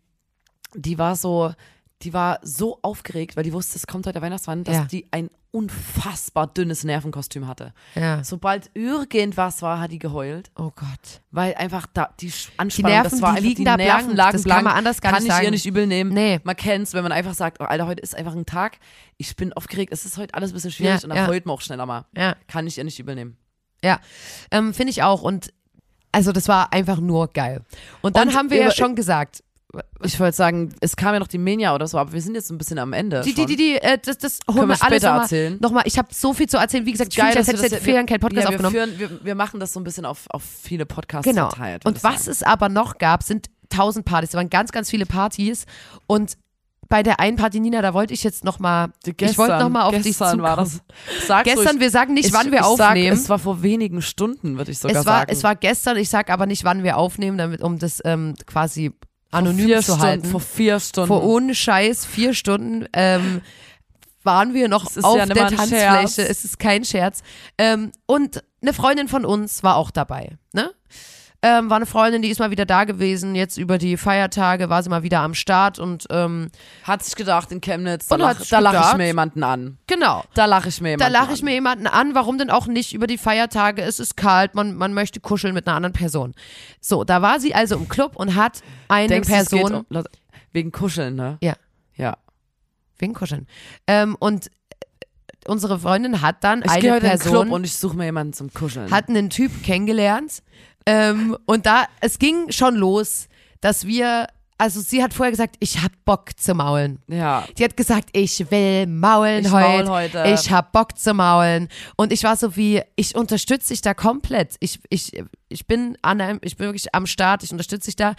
die war so, die war so aufgeregt, weil die wusste, es kommt heute der Weihnachtsmann, dass Ja. die ein unfassbar dünnes Nervenkostüm hatte. Ja. Sobald irgendwas war, hat die geheult, Oh Gott. weil einfach da die Sch- Die Anspannung, Nerven, das war die liegen die da Nerven blank. lagen Das blank. kann man anders gar kann nicht ich sagen. ihr nicht übel nehmen. Nee. Man kennt's, wenn man einfach sagt, oh, Alter, heute ist einfach ein Tag, ich bin aufgeregt, es ist heute alles ein bisschen schwierig Ja, und dann ja. heult man auch schneller mal. Ja. Kann ich ihr nicht übel nehmen. Ja, ähm, finde ich auch. Und also das war einfach nur geil. Und dann Und haben wir ja schon gesagt, Ich wollte sagen, es kam ja noch die Menia oder so, aber wir sind jetzt ein bisschen am Ende. die, die, die, die, äh, das, das holen wir alles später nochmal. erzählen. Nochmal, ich habe so viel zu erzählen. Wie gesagt, ich fühle mich, als hätte ich seit vier Jahren keinen Podcast ja, wir aufgenommen. Führen, wir, wir machen das so ein bisschen auf, auf viele Podcasts Genau. verteilt. Und was sagen. es aber noch gab, sind tausend Partys. Da waren ganz, ganz viele Partys. Und bei der einen Party, Nina, da wollte ich jetzt nochmal, ich wollte nochmal auf dich gestern zukommen. war das. Sag's Gestern, ruhig. wir sagen nicht, Ich- wann wir ich aufnehmen. Sag, es war vor wenigen Stunden, würde ich sogar es, war, sagen. es war gestern, ich sag aber nicht, wann wir aufnehmen, damit, um das ähm, quasi anonym zu Stunden, halten. Vor vier Stunden. Vor ohne Scheiß vier Stunden ähm, waren wir noch auf ja der Tanzfläche. Es ist kein Scherz. Ähm, und eine Freundin von uns war auch dabei. Ne? Ähm, war eine Freundin, die ist mal wieder da gewesen. Jetzt über die Feiertage war sie mal wieder am Start und ähm, hat sich gedacht in Chemnitz, da lache da lach ich mir jemanden an. genau. Da lache ich mir Da jemanden lache ich an. mir jemanden an, warum denn auch nicht über die Feiertage? Es ist kalt, man, man möchte kuscheln mit einer anderen Person. So, da war sie also im Club und hat eine Denkst Person. um, wegen Kuscheln, ne? Ja. Ja. Wegen Kuscheln. Ähm, und äh, unsere Freundin hat dann Ich eine heute in den Person. Club und ich suche mir jemanden zum Kuscheln. hat einen Typ kennengelernt. Ähm, und da, es ging schon los, dass wir, also sie hat vorher gesagt, ich hab Bock zu maulen. ja. Die hat gesagt, ich will maulen Ich heute. maul heute. Ich hab Bock zu maulen. Und ich war so wie, ich unterstütze dich da komplett. Ich, ich, ich bin an einem, ich bin wirklich am Start, ich unterstütze dich da.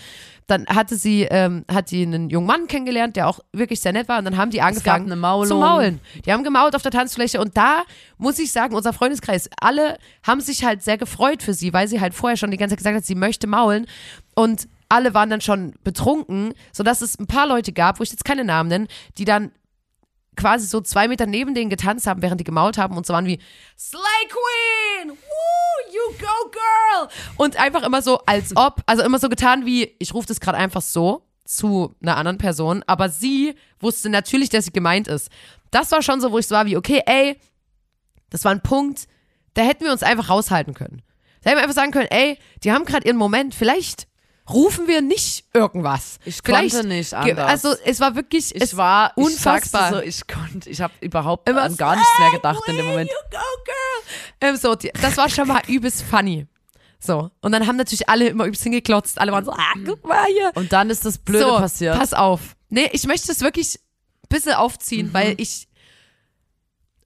Dann hatte sie, ähm, hat die einen jungen Mann kennengelernt, der auch wirklich sehr nett war. Und dann haben die angefangen zu maulen. Die haben gemault auf der Tanzfläche. Und da muss ich sagen, unser Freundeskreis, alle haben sich halt sehr gefreut für sie, weil sie halt vorher schon die ganze Zeit gesagt hat, sie möchte maulen. Und alle waren dann schon betrunken, sodass es ein paar Leute gab, wo ich jetzt keine Namen nenne, die dann quasi so zwei Meter neben denen getanzt haben, während die gemault haben und so waren wie Slay Queen, woo, you go girl und einfach immer so als ob, also immer so getan wie, ich rufe das gerade einfach so zu einer anderen Person, aber sie wusste natürlich, dass sie gemeint ist. Das war schon so, wo ich so war wie, okay, ey, das war ein Punkt, da hätten wir uns einfach raushalten können. Da hätten wir einfach sagen können, ey, die haben gerade ihren Moment, vielleicht rufen wir nicht irgendwas. Ich vielleicht, konnte nicht anders. Also es war wirklich, Ich es war ich unfassbar. So, ich konnte, ich habe überhaupt Immer an gar nichts mehr gedacht in dem Moment. You go, girl. Ähm, so, das war schon mal übelst funny. So. Und dann haben natürlich alle immer übelst hingeklotzt. Alle waren so, ah, guck mal hier. Und dann ist das Blöde so, passiert. Pass auf. Nee, ich möchte das wirklich ein bisschen aufziehen, Mhm. weil ich.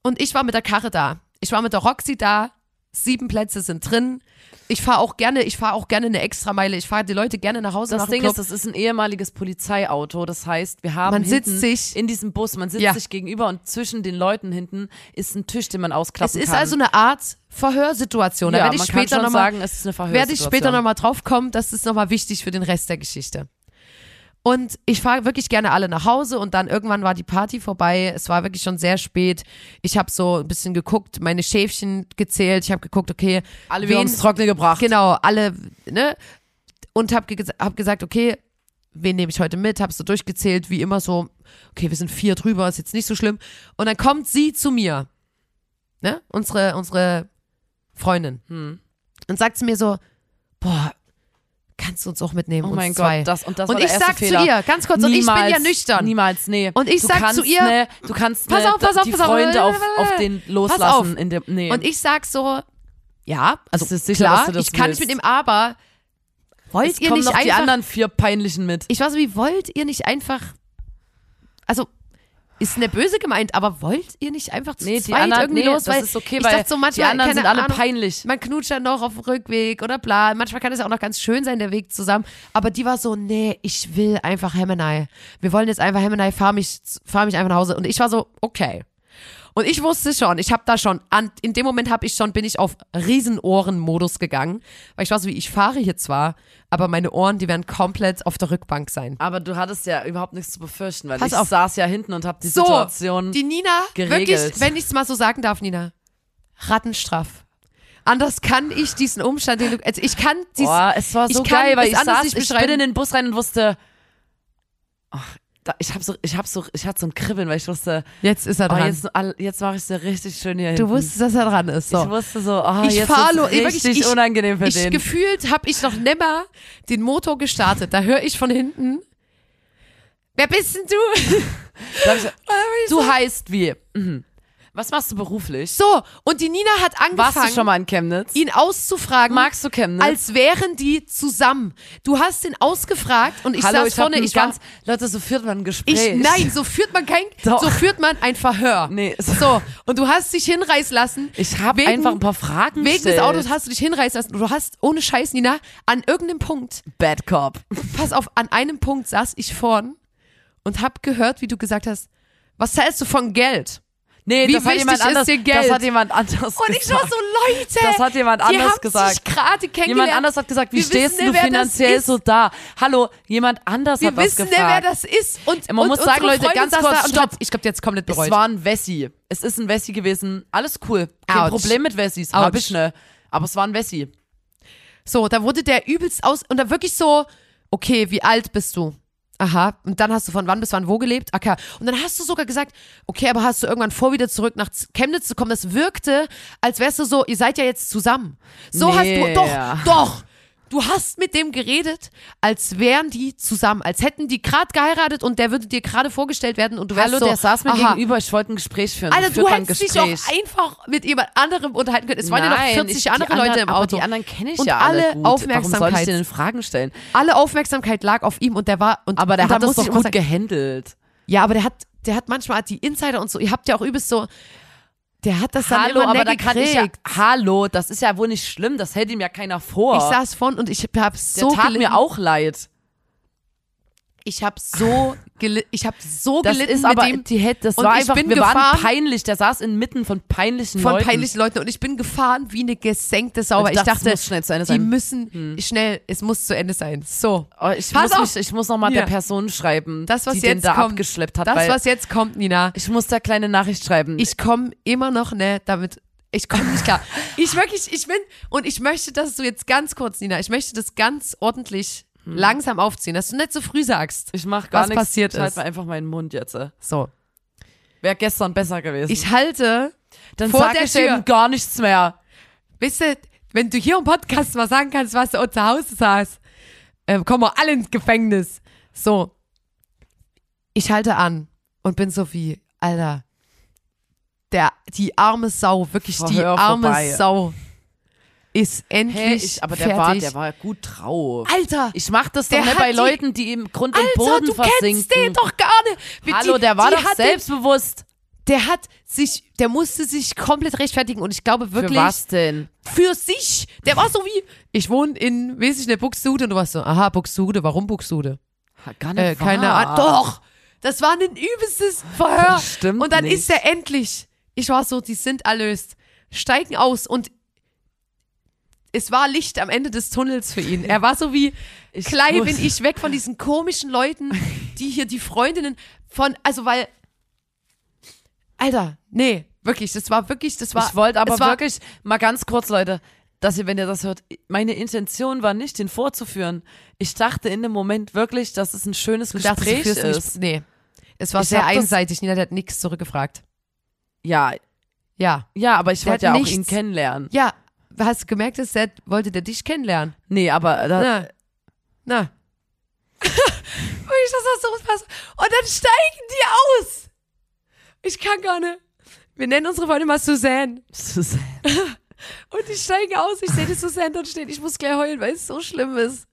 Und ich war mit der Karre da. Ich war mit der Roxy da. Sieben Plätze sind drin. Ich fahre auch gerne, ich fahre auch gerne eine Extrameile. Ich fahre die Leute gerne nach Hause Das nach Ding Club. ist, das ist ein ehemaliges Polizeiauto. Das heißt, wir haben Man sitzt sich- in diesem Bus, man sitzt Ja. sich gegenüber und zwischen den Leuten hinten ist ein Tisch, den man es ausklappen ist kann. also eine Art Verhörsituation. Da ja, werde ich man kann später nochmal sagen, es ist eine werde ich Verhörsituation. später nochmal drauf kommen, das ist nochmal wichtig für den Rest der Geschichte. Und ich fahre wirklich gerne alle nach Hause und dann irgendwann war die Party vorbei. Es war wirklich schon sehr spät. Ich habe so ein bisschen geguckt, meine Schäfchen gezählt. Ich habe geguckt, okay, Alle wen- ums Trockene gebracht. genau, alle, ne? Und habe ge hab gesagt, okay, wen nehme ich heute mit? Habe so durchgezählt, wie immer so, okay, wir sind vier drüber, ist jetzt nicht so schlimm. Und dann kommt sie zu mir, ne? Unsere, unsere Freundin. Hm. Und sagt zu mir so, boah, kannst du uns auch mitnehmen? Oh uns mein zwei. Gott, das und das und ich sag Fehler. zu ihr, ganz kurz, und ich bin ja nüchtern. Niemals, nee. Und ich du sag kannst zu ihr, ne, du kannst pass ne, auf, pass auf, die pass auf, Freunde auf, auf den auf. loslassen in dem, nee. Und ich sag so, ja, also sicher, klar, ich kann willst? nicht mit ihm, aber wollt es ihr nicht noch die einfach anderen vier peinlichen mit. Ich war so, wie wollt ihr nicht einfach. Also, ist nicht böse gemeint, aber wollt ihr nicht einfach zu Nee, die zweit anderen, irgendwie nee, los? das weil ist okay, weil so manchmal, die anderen sind alle Ahnung, peinlich. Man knutscht dann noch auf dem Rückweg oder bla. Manchmal kann es ja auch noch ganz schön sein, der Weg zusammen. Aber die war so, nee, ich will einfach Hemmenei. Wir wollen jetzt einfach Hemmenei, fahr mich, fahr mich einfach nach Hause. Und ich war so, okay. Und ich wusste schon, ich habe da schon, an, in dem Moment habe ich schon, bin ich auf Riesenohren-Modus gegangen, weil ich war so wie, ich fahre hier zwar, aber meine Ohren, die werden komplett auf der Rückbank sein. Aber du hattest ja überhaupt nichts zu befürchten, weil Pass ich auf. saß ja hinten und habe die So, Situation. Die Nina, geregelt. wirklich, wenn ich es mal so sagen darf, Nina, rattenstraff. Anders kann ich diesen Umstand, den du, also ich kann dies, Boah, es war so ich kann geil, weil ich anders saß, ich bin in den Bus rein und wusste, ach, ich habe so, ich habe so, ich hatte so ein Kribbeln, weil ich wusste, Jetzt ist er oh, dran. jetzt, all- jetzt mache ich es richtig schön hier du hinten. wusstest, dass er dran ist. So. Ich wusste so, oh, Ich jetzt fahr ist richtig wirklich, ich- unangenehm für ich den. gefühlt habe ich noch nimmer den Motor gestartet. Da höre ich von hinten. Wer bist denn du? *laughs* Ich du heißt wie? Mhm. Was machst du beruflich? So, und die Nina hat Warst angefangen, du schon mal in Chemnitz? ihn auszufragen, Magst du Chemnitz? als wären die zusammen. Du hast ihn ausgefragt und ich Hallo, saß ich vorne, ich ganz, Leute, so führt man ein Gespräch. ich, nein, so führt man kein, *laughs* Doch. so führt man ein Verhör. Nee, so- So, und du hast dich hinreißen lassen. Ich habe einfach ein paar Fragen Wegen des gestellt. Autos hast du dich hinreißen lassen. Du hast ohne Scheiß, Nina, an irgendeinem Punkt, Bad Cop. pass auf, an einem Punkt saß ich vorn und hab gehört, wie du gesagt hast, was hältst du von Geld? Nee, Wie das hat jemand anders. Das hat jemand anders Und ich war gesagt. so, Leute, Das hat jemand anders haben gesagt. sich gerade kennengelernt. Jemand anders hat gesagt, wie Wir stehst wissen du das finanziell so da? Hallo, jemand anders Wir hat das wissen gefragt. nicht, wer das ist. Und, Man und muss sagen, Leute, Freundin ganz kurz, stopp. Ich glaube, jetzt komplett es bereut. war ein Wessi. Es ist ein Wessi gewesen. Alles cool. Kein Ouch. Problem mit Wessis. Hab Ouch. ich ne. Aber es war ein Wessi. So, da wurde der übelst aus und da wirklich so, okay, wie alt bist du? Aha. Und dann hast du von wann bis wann wo gelebt? Okay. Und dann hast du sogar gesagt, okay, aber hast du irgendwann vor, wieder zurück nach Chemnitz zu kommen? Das wirkte, als wärst du so, ihr seid ja jetzt zusammen. So hast Nee. du, doch, doch. Du hast mit dem geredet, als wären die zusammen, als hätten die gerade geheiratet und der würde dir gerade vorgestellt werden und du wärst Hallo, so, der saß mir aha. gegenüber. Ich wollte ein Gespräch führen. Alter, du hättest dich doch Gespräch? einfach mit jemand anderem unterhalten können. Es waren ja noch Nein, 40 ich, andere anderen, Leute im aber Auto. Die anderen kenne ich Und ja alle alle gut. Warum soll ich Aufmerksamkeit. denen Fragen stellen? Alle Aufmerksamkeit lag auf ihm und der war und Aber der und hat das doch gut sagen, gehandelt. Ja, aber der hat der hat manchmal die Insider und so. Ihr habt ja auch übelst so der hat das dann Hallo, immer aber da nicht kann ich ja. Hallo, das ist ja wohl nicht schlimm. Das hält ihm ja keiner vor. Ich saß vorn und ich hab der so tat gelitten. mir auch leid. Ich hab so gelitten. Ich hab so Das gelitten ist aber, mit dem die hätte, das Und war ich einfach, bin wir waren gefahren- peinlich. Der saß inmitten von peinlichen von Leuten. peinlichen Leuten und ich bin gefahren wie eine gesenkte Sau. weil Ich Ich dachte, es muss schnell zu Ende die sein. Hm. müssen schnell, es muss zu Ende sein. So. Oh, ich, Pass muss auf. mich, ich muss noch mal Hier. der Person schreiben, Das, was die den jetzt da kommt. abgeschleppt hat. Das, was jetzt kommt, Nina. ich muss da kleine Nachricht schreiben. Ich komme immer noch ne damit. Ich komme nicht klar. *laughs* Ich wirklich, ich bin und ich möchte, dass du jetzt ganz kurz, Nina, ich möchte das ganz ordentlich langsam aufziehen, dass du nicht so früh sagst. ich mach gar was nichts. passiert ich halt mir einfach meinen Mund jetzt. So. Wäre gestern besser gewesen. Ich halte, Dann vor sag der ich Tür. eben gar nichts mehr. weißt du, wenn du hier im Podcast mal sagen kannst, was du zu Hause sagst, äh, kommen wir alle ins Gefängnis. So. Ich halte an und bin so wie, Alter, der, die arme Sau, wirklich die Verhör arme vorbei. Sau ist endlich Hä, ich, aber der fertig. war, der war gut drauf. Alter, Ich mach das doch nicht bei die- Leuten, die im Grund und Alter, Boden du versinken. kennst den doch gar nicht. Hallo, die, der war doch hat selbstbewusst. Der hat sich, der musste sich komplett rechtfertigen und ich glaube wirklich Für was denn? für sich. Der war so wie, ich wohne in, weiß ich nicht, Buxtehude und du warst so, aha, Buxtehude, warum Buxtehude? Gar nicht Äh, keine. Ahnung. Doch, das war ein übelstes Verhör. Das stimmt und dann nicht. ist er endlich, ich war so, die sind erlöst, steigen aus und es war Licht am Ende des Tunnels für ihn. Er war so wie, Ich Klein bin ich weg von diesen komischen Leuten, die hier die Freundinnen von, also weil, Alter, nee, wirklich, das war wirklich, das war. ich wollte aber war, wirklich mal ganz kurz, Leute, dass ihr, wenn ihr das hört, meine Intention war nicht, den vorzuführen. Ich dachte in dem Moment wirklich, dass es ein schönes Du dachtest, Gespräch führst ist. nicht, nee. Es war Ich sehr einseitig, Nina, der hat nichts zurückgefragt. Ja, Ja. ja, aber ich wollte ja auch nichts. ihn kennenlernen. Ja, hast du gemerkt, dass der, wollte der dich kennenlernen? Nee, aber Na. Na. *laughs* Wirklich, das ist so. Und dann steigen die aus. Ich kann gar nicht. Wir nennen unsere Freundin mal Suzanne. *laughs* Und die steigen aus. Ich sehe die Suzanne dort stehen. Ich muss gleich heulen, weil es so schlimm ist.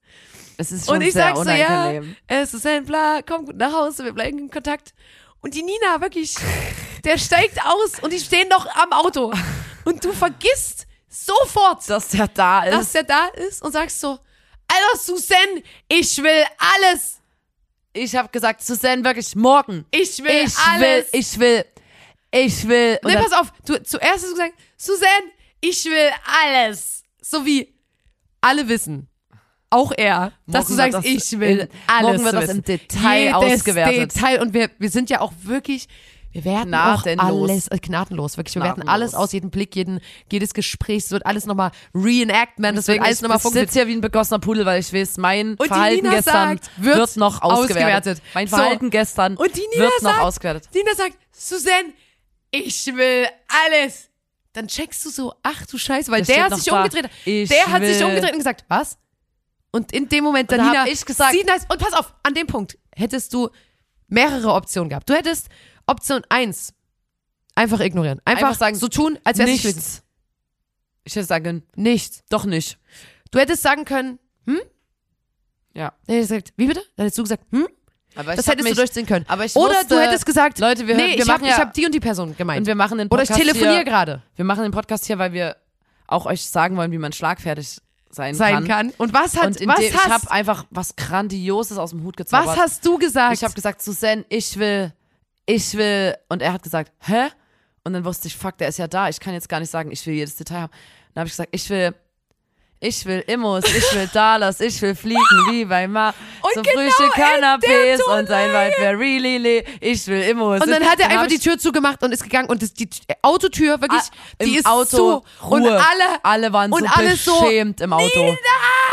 es ist schon Und ich sehr sag so, ja, äh, Suzanne, bla, komm gut nach Hause, wir bleiben in Kontakt. Und die Nina, wirklich, der steigt aus und die stehen noch am Auto. *laughs* Und du vergisst sofort, Dass der da ist. dass der da ist und sagst so, Alter, Suzanne, ich will alles. ich habe gesagt, Suzanne, wirklich morgen. Ich will ich alles. will, ich will, ich will. Und nee, pass auf, du, zuerst hast du gesagt, Suzanne, ich will alles. So wie alle wissen. Auch er, dass du Morgen sagst, das ich will in- alles. morgen wird das im Detail Jedes ausgewertet. Detail. Und wir, wir sind ja auch wirklich, Wir werten auch Gnadenlos. alles, äh, gnadenlos, wirklich. Wir Gnadenlos. alles aus, jeden Blick, jeden, jedes Gespräch. Es wird alles nochmal reenactment, es wird Deswegen, alles ich nochmal sitze funktionieren. hier wie ein begossener Pudel, weil ich weiß, mein die Verhalten gestern sagt, wird wird, noch ausgewertet. ausgewertet. Mein So. Verhalten gestern Und die Nina wird noch sagt- ausgewertet. Dina sagt, Suzanne, ich will alles. Dann checkst du so, ach du Scheiße, weil Das der hat noch sich da. umgedreht. Ich der hat sich umgedreht und gesagt, was? Und in dem Moment, Und da Nina, ich gesagt- sie nice. Und pass auf, an dem Punkt hättest du mehrere Optionen gehabt. Du hättest Option 1, einfach ignorieren. Einfach, Einfach sagen, so tun, als wäre es nicht Nichts. Ich hätte sagen, Nichts. doch nicht. Du hättest sagen können, hm? Ja. Dann hättest du gesagt, wie bitte? Dann hättest du gesagt, hm? Aber ich Das hättest mich, du durchziehen können. aber ich Oder wusste, du hättest gesagt, Leute, wir, nee, wir ich habe ja, hab die und die Person gemeint. und wir machen den Oder ich Podcast telefoniere gerade. Wir machen den Podcast hier, weil wir auch euch sagen wollen, wie man schlagfertig sein, sein kann. Und was hat, Und was dem, ich hast, habe einfach was Grandioses aus dem Hut gezaubert. was hast du gesagt? Ich habe gesagt, Susanne, ich will, ich will. Und er hat gesagt, hä? Und dann wusste ich, fuck, der ist ja da. Ich kann jetzt gar nicht sagen, ich will jedes Detail haben. Dann habe ich gesagt, ich will, ich will Immos, ich will *laughs* Dollars, ich will fliegen wie bei Ma. Und so genau Frühstück, Canapés und sein Wald wäre really le. Ich will Immos. und dann hat er einfach die Tür zugemacht und ist gegangen und das, die Autotür wirklich, Ah, die ist Auto zu Ruhe. und alle alle waren und so alle so, beschämt im Auto.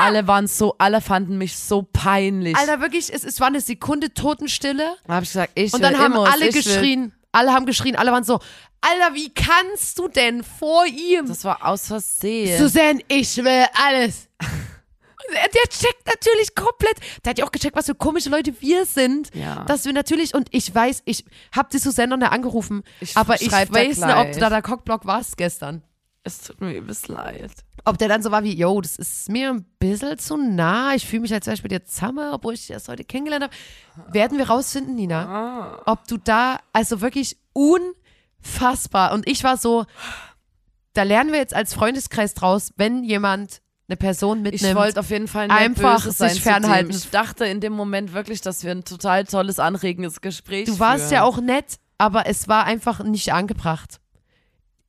Alle waren so, alle fanden mich so peinlich. Alter wirklich, es, es war eine Sekunde Totenstille Dann habe ich gesagt, ich und dann haben Immos, alle ich will geschrien, alle haben geschrien, alle waren so, Alter, wie kannst du denn vor ihm? Das war aus Versehen. Suzanne, ich will alles. *laughs* Der, checkt natürlich komplett. Der hat ja auch gecheckt, was für komische Leute wir sind. Ja. Dass wir natürlich, und ich weiß, ich habe die Susanne noch nicht angerufen, Ich aber ich da weiß nicht, ob du da der Cockblock warst gestern. Es tut mir übelst leid. Ob der dann so war wie, yo, das ist mir ein bisschen zu nah. Ich fühle mich, als wäre ich mit dir zusammen, obwohl ich dich erst heute kennengelernt habe. Werden wir rausfinden, Nina, ob du da, also wirklich unfassbar. Und ich war so, da lernen wir jetzt als Freundeskreis draus, wenn jemand eine Person Ich mitnimmt. wollte auf jeden Fall nicht Einfach böse sein sich fernhalten. Ich dachte in dem Moment wirklich, dass wir ein total tolles, anregendes Gespräch Du warst führen. ja auch nett, aber es war einfach nicht angebracht.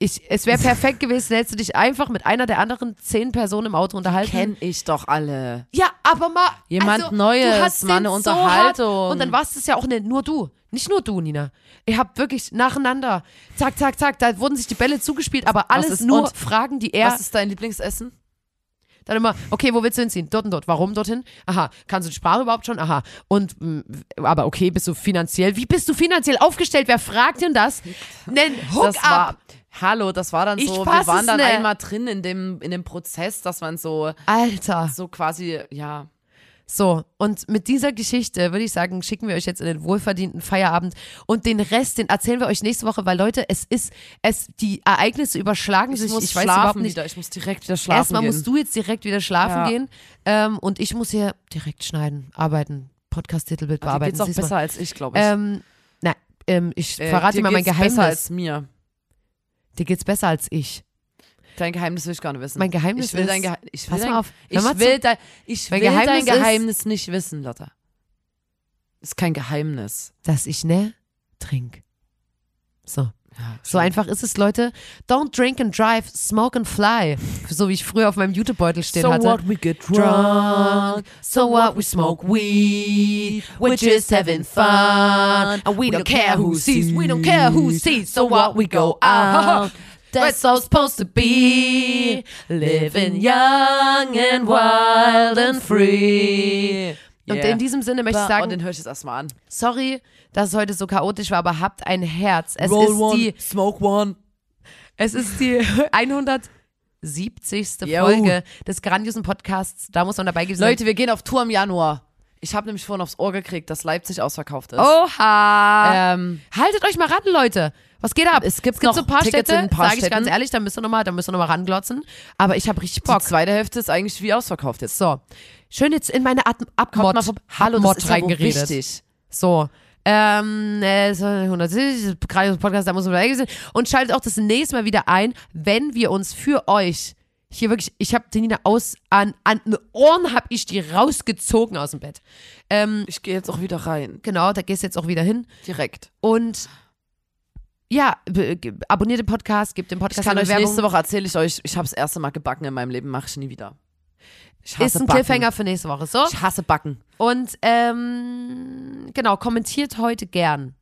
Ich, es wäre perfekt gewesen, hättest du dich einfach mit einer der anderen zehn Personen im Auto unterhalten. Kenn ich doch alle. Ja, aber mal. Jemand also, Neues, du hast mal eine so Unterhaltung. Hart, und dann warst es ja auch nicht nur du. Nicht nur du, Nina. Ihr habt wirklich nacheinander. Zack, zack, zack. Da wurden sich die Bälle zugespielt, aber alles ist- nur Fragen, die er. Was ist dein Lieblingsessen? Dann immer, okay, wo willst du hinziehen? Dort und dort. Warum dorthin? Aha. Kannst du die Sprache überhaupt schon? Aha. Und, mh, aber okay, bist du finanziell? Wie bist du finanziell aufgestellt? Wer fragt denn das? Nen Hook das war, up. Hallo, das war dann Ich so, wir waren dann nicht. einmal drin in dem, in dem Prozess, dass man so, Alter. so quasi, ja, So, und mit dieser Geschichte würde ich sagen, schicken wir euch jetzt in den wohlverdienten Feierabend und den Rest, den erzählen wir euch nächste Woche, weil Leute, es ist, es, die Ereignisse überschlagen ich sich. muss ich weiß überhaupt nicht. wieder, ich muss direkt wieder schlafen Erstmal gehen. musst du jetzt direkt wieder schlafen Ja. gehen ähm, und ich muss hier direkt schneiden, arbeiten, Podcast-Titelbild Dir bearbeiten. geht's auch Siehst mal. besser als ich, glaube ich. Ähm, na, ähm, ich Äh, verrate dir mal mein Geheimnis. besser als mir. Dir geht's besser als ich. Dein Geheimnis will ich gar nicht wissen. Mein Geheimnis ich will ist- dein Geheimnis. Ich will Pass dein, mal auf. Ich mal will, dein, ich will Geheimnis dein ist- Geheimnis nicht wissen, Lotta. Ist kein Geheimnis. Dass ich ne trink. So. Ja, So einfach ist es, Leute. Don't drink and drive, smoke and fly. So wie ich früher auf meinem Jutebeutel stehen So hatte. what we get drunk, so what we smoke weed, we're just having fun, and we don't care who sees, we don't care who sees, so what we go out. That's all supposed to be living young and wild and free. Und Yeah. in diesem Sinne möchte ich Und sagen, den höre ich jetzt erstmal an. sorry, dass es heute so chaotisch war, aber habt ein Herz. Es Roll ist one, die smoke one. Es ist die *laughs* 170. Yo. Folge des grandiosen Podcasts. Da muss man dabei gewesen sein. Leute, wir gehen auf Tour im Januar. Ich habe nämlich vorhin aufs Ohr gekriegt, dass Leipzig ausverkauft ist. Oha! Ähm, Haltet euch mal ran, Leute. Was geht ab? Es gibt es gibt noch so ein paar Tickets Städte, sage ich ganz ehrlich, da müsst ihr nochmal, da müsst ihr noch mal ranglotzen. Aber ich habe richtig die Bock. zweite Hälfte ist eigentlich wie ausverkauft jetzt. So, schön jetzt in meine Abmod. Hallo, das ist reingeredet. wichtig. So. Ähm, äh, so 170, gerade Podcast, da muss man sein. Und schaltet auch das nächste Mal wieder ein, wenn wir uns für euch hier wirklich, ich habe die Nina aus, an, an den Ohren habe ich die rausgezogen aus dem Bett. Ähm, Ich gehe jetzt auch wieder rein. genau, da gehst du jetzt auch wieder hin. Direkt. Und ja, abonniert den Podcast, gebt dem Ich Podcast kann eine euch Werbung. nächste Woche erzähle ich euch, ich habe das erste Mal gebacken in meinem Leben, mache ich nie wieder. Ich hasse Ist ein Backen. Cliffhanger für nächste Woche, so? Ich hasse Backen. Und ähm, genau, kommentiert heute gern.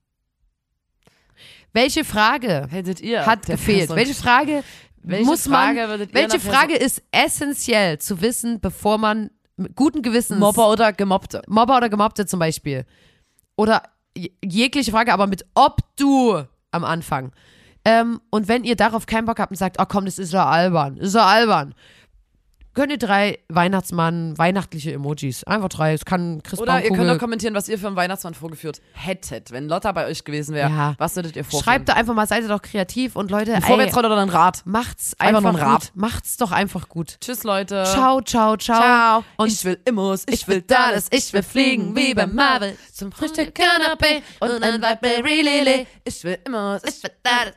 Welche Frage Hättet ihr hat gefehlt? Person- Welche Frage Welche muss man, Frage ihr welche Frage ist essentiell zu wissen, bevor man mit guten Gewissens Mobber oder Gemobbte? Mobber oder Gemobbte zum Beispiel. Oder je- jegliche Frage, aber mit ob du am Anfang. Ähm, und wenn ihr darauf keinen Bock habt und sagt, oh komm, das ist ja albern, das ist ja albern, könnt ihr drei Weihnachtsmann, weihnachtliche Emojis, einfach drei, es kann Oder ihr könnt auch kommentieren, was ihr für einen Weihnachtsmann vorgeführt hättet. Wenn Lotta bei euch gewesen wäre, Ja. was würdet ihr vorführen? schreibt da einfach mal, seid ihr doch kreativ und Leute, Ein ey, Vorwärtsroller oder ein Rad. macht's Einfach einfach, nur ein Rad. gut, macht's doch einfach gut. Tschüss, Leute. Ciao, ciao, ciao. Ciao. Und ich will Immos, ich will Dallas, ich will fliegen wie bei Marvel. Zum Frühstück Canapé und ein Blackberry Lele. Ich will Immos, ich will Dallas.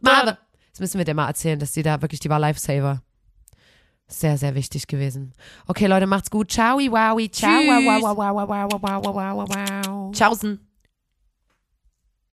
Marvel. Jetzt müssen wir dir mal erzählen, dass die da wirklich, die war Lifesaver. Sehr, sehr wichtig gewesen. Okay, Leute, macht's gut. Ciao, wowi, ciao, wow, wow, wow, wow, wow, wow, wow, wow, wow. Tschaußen.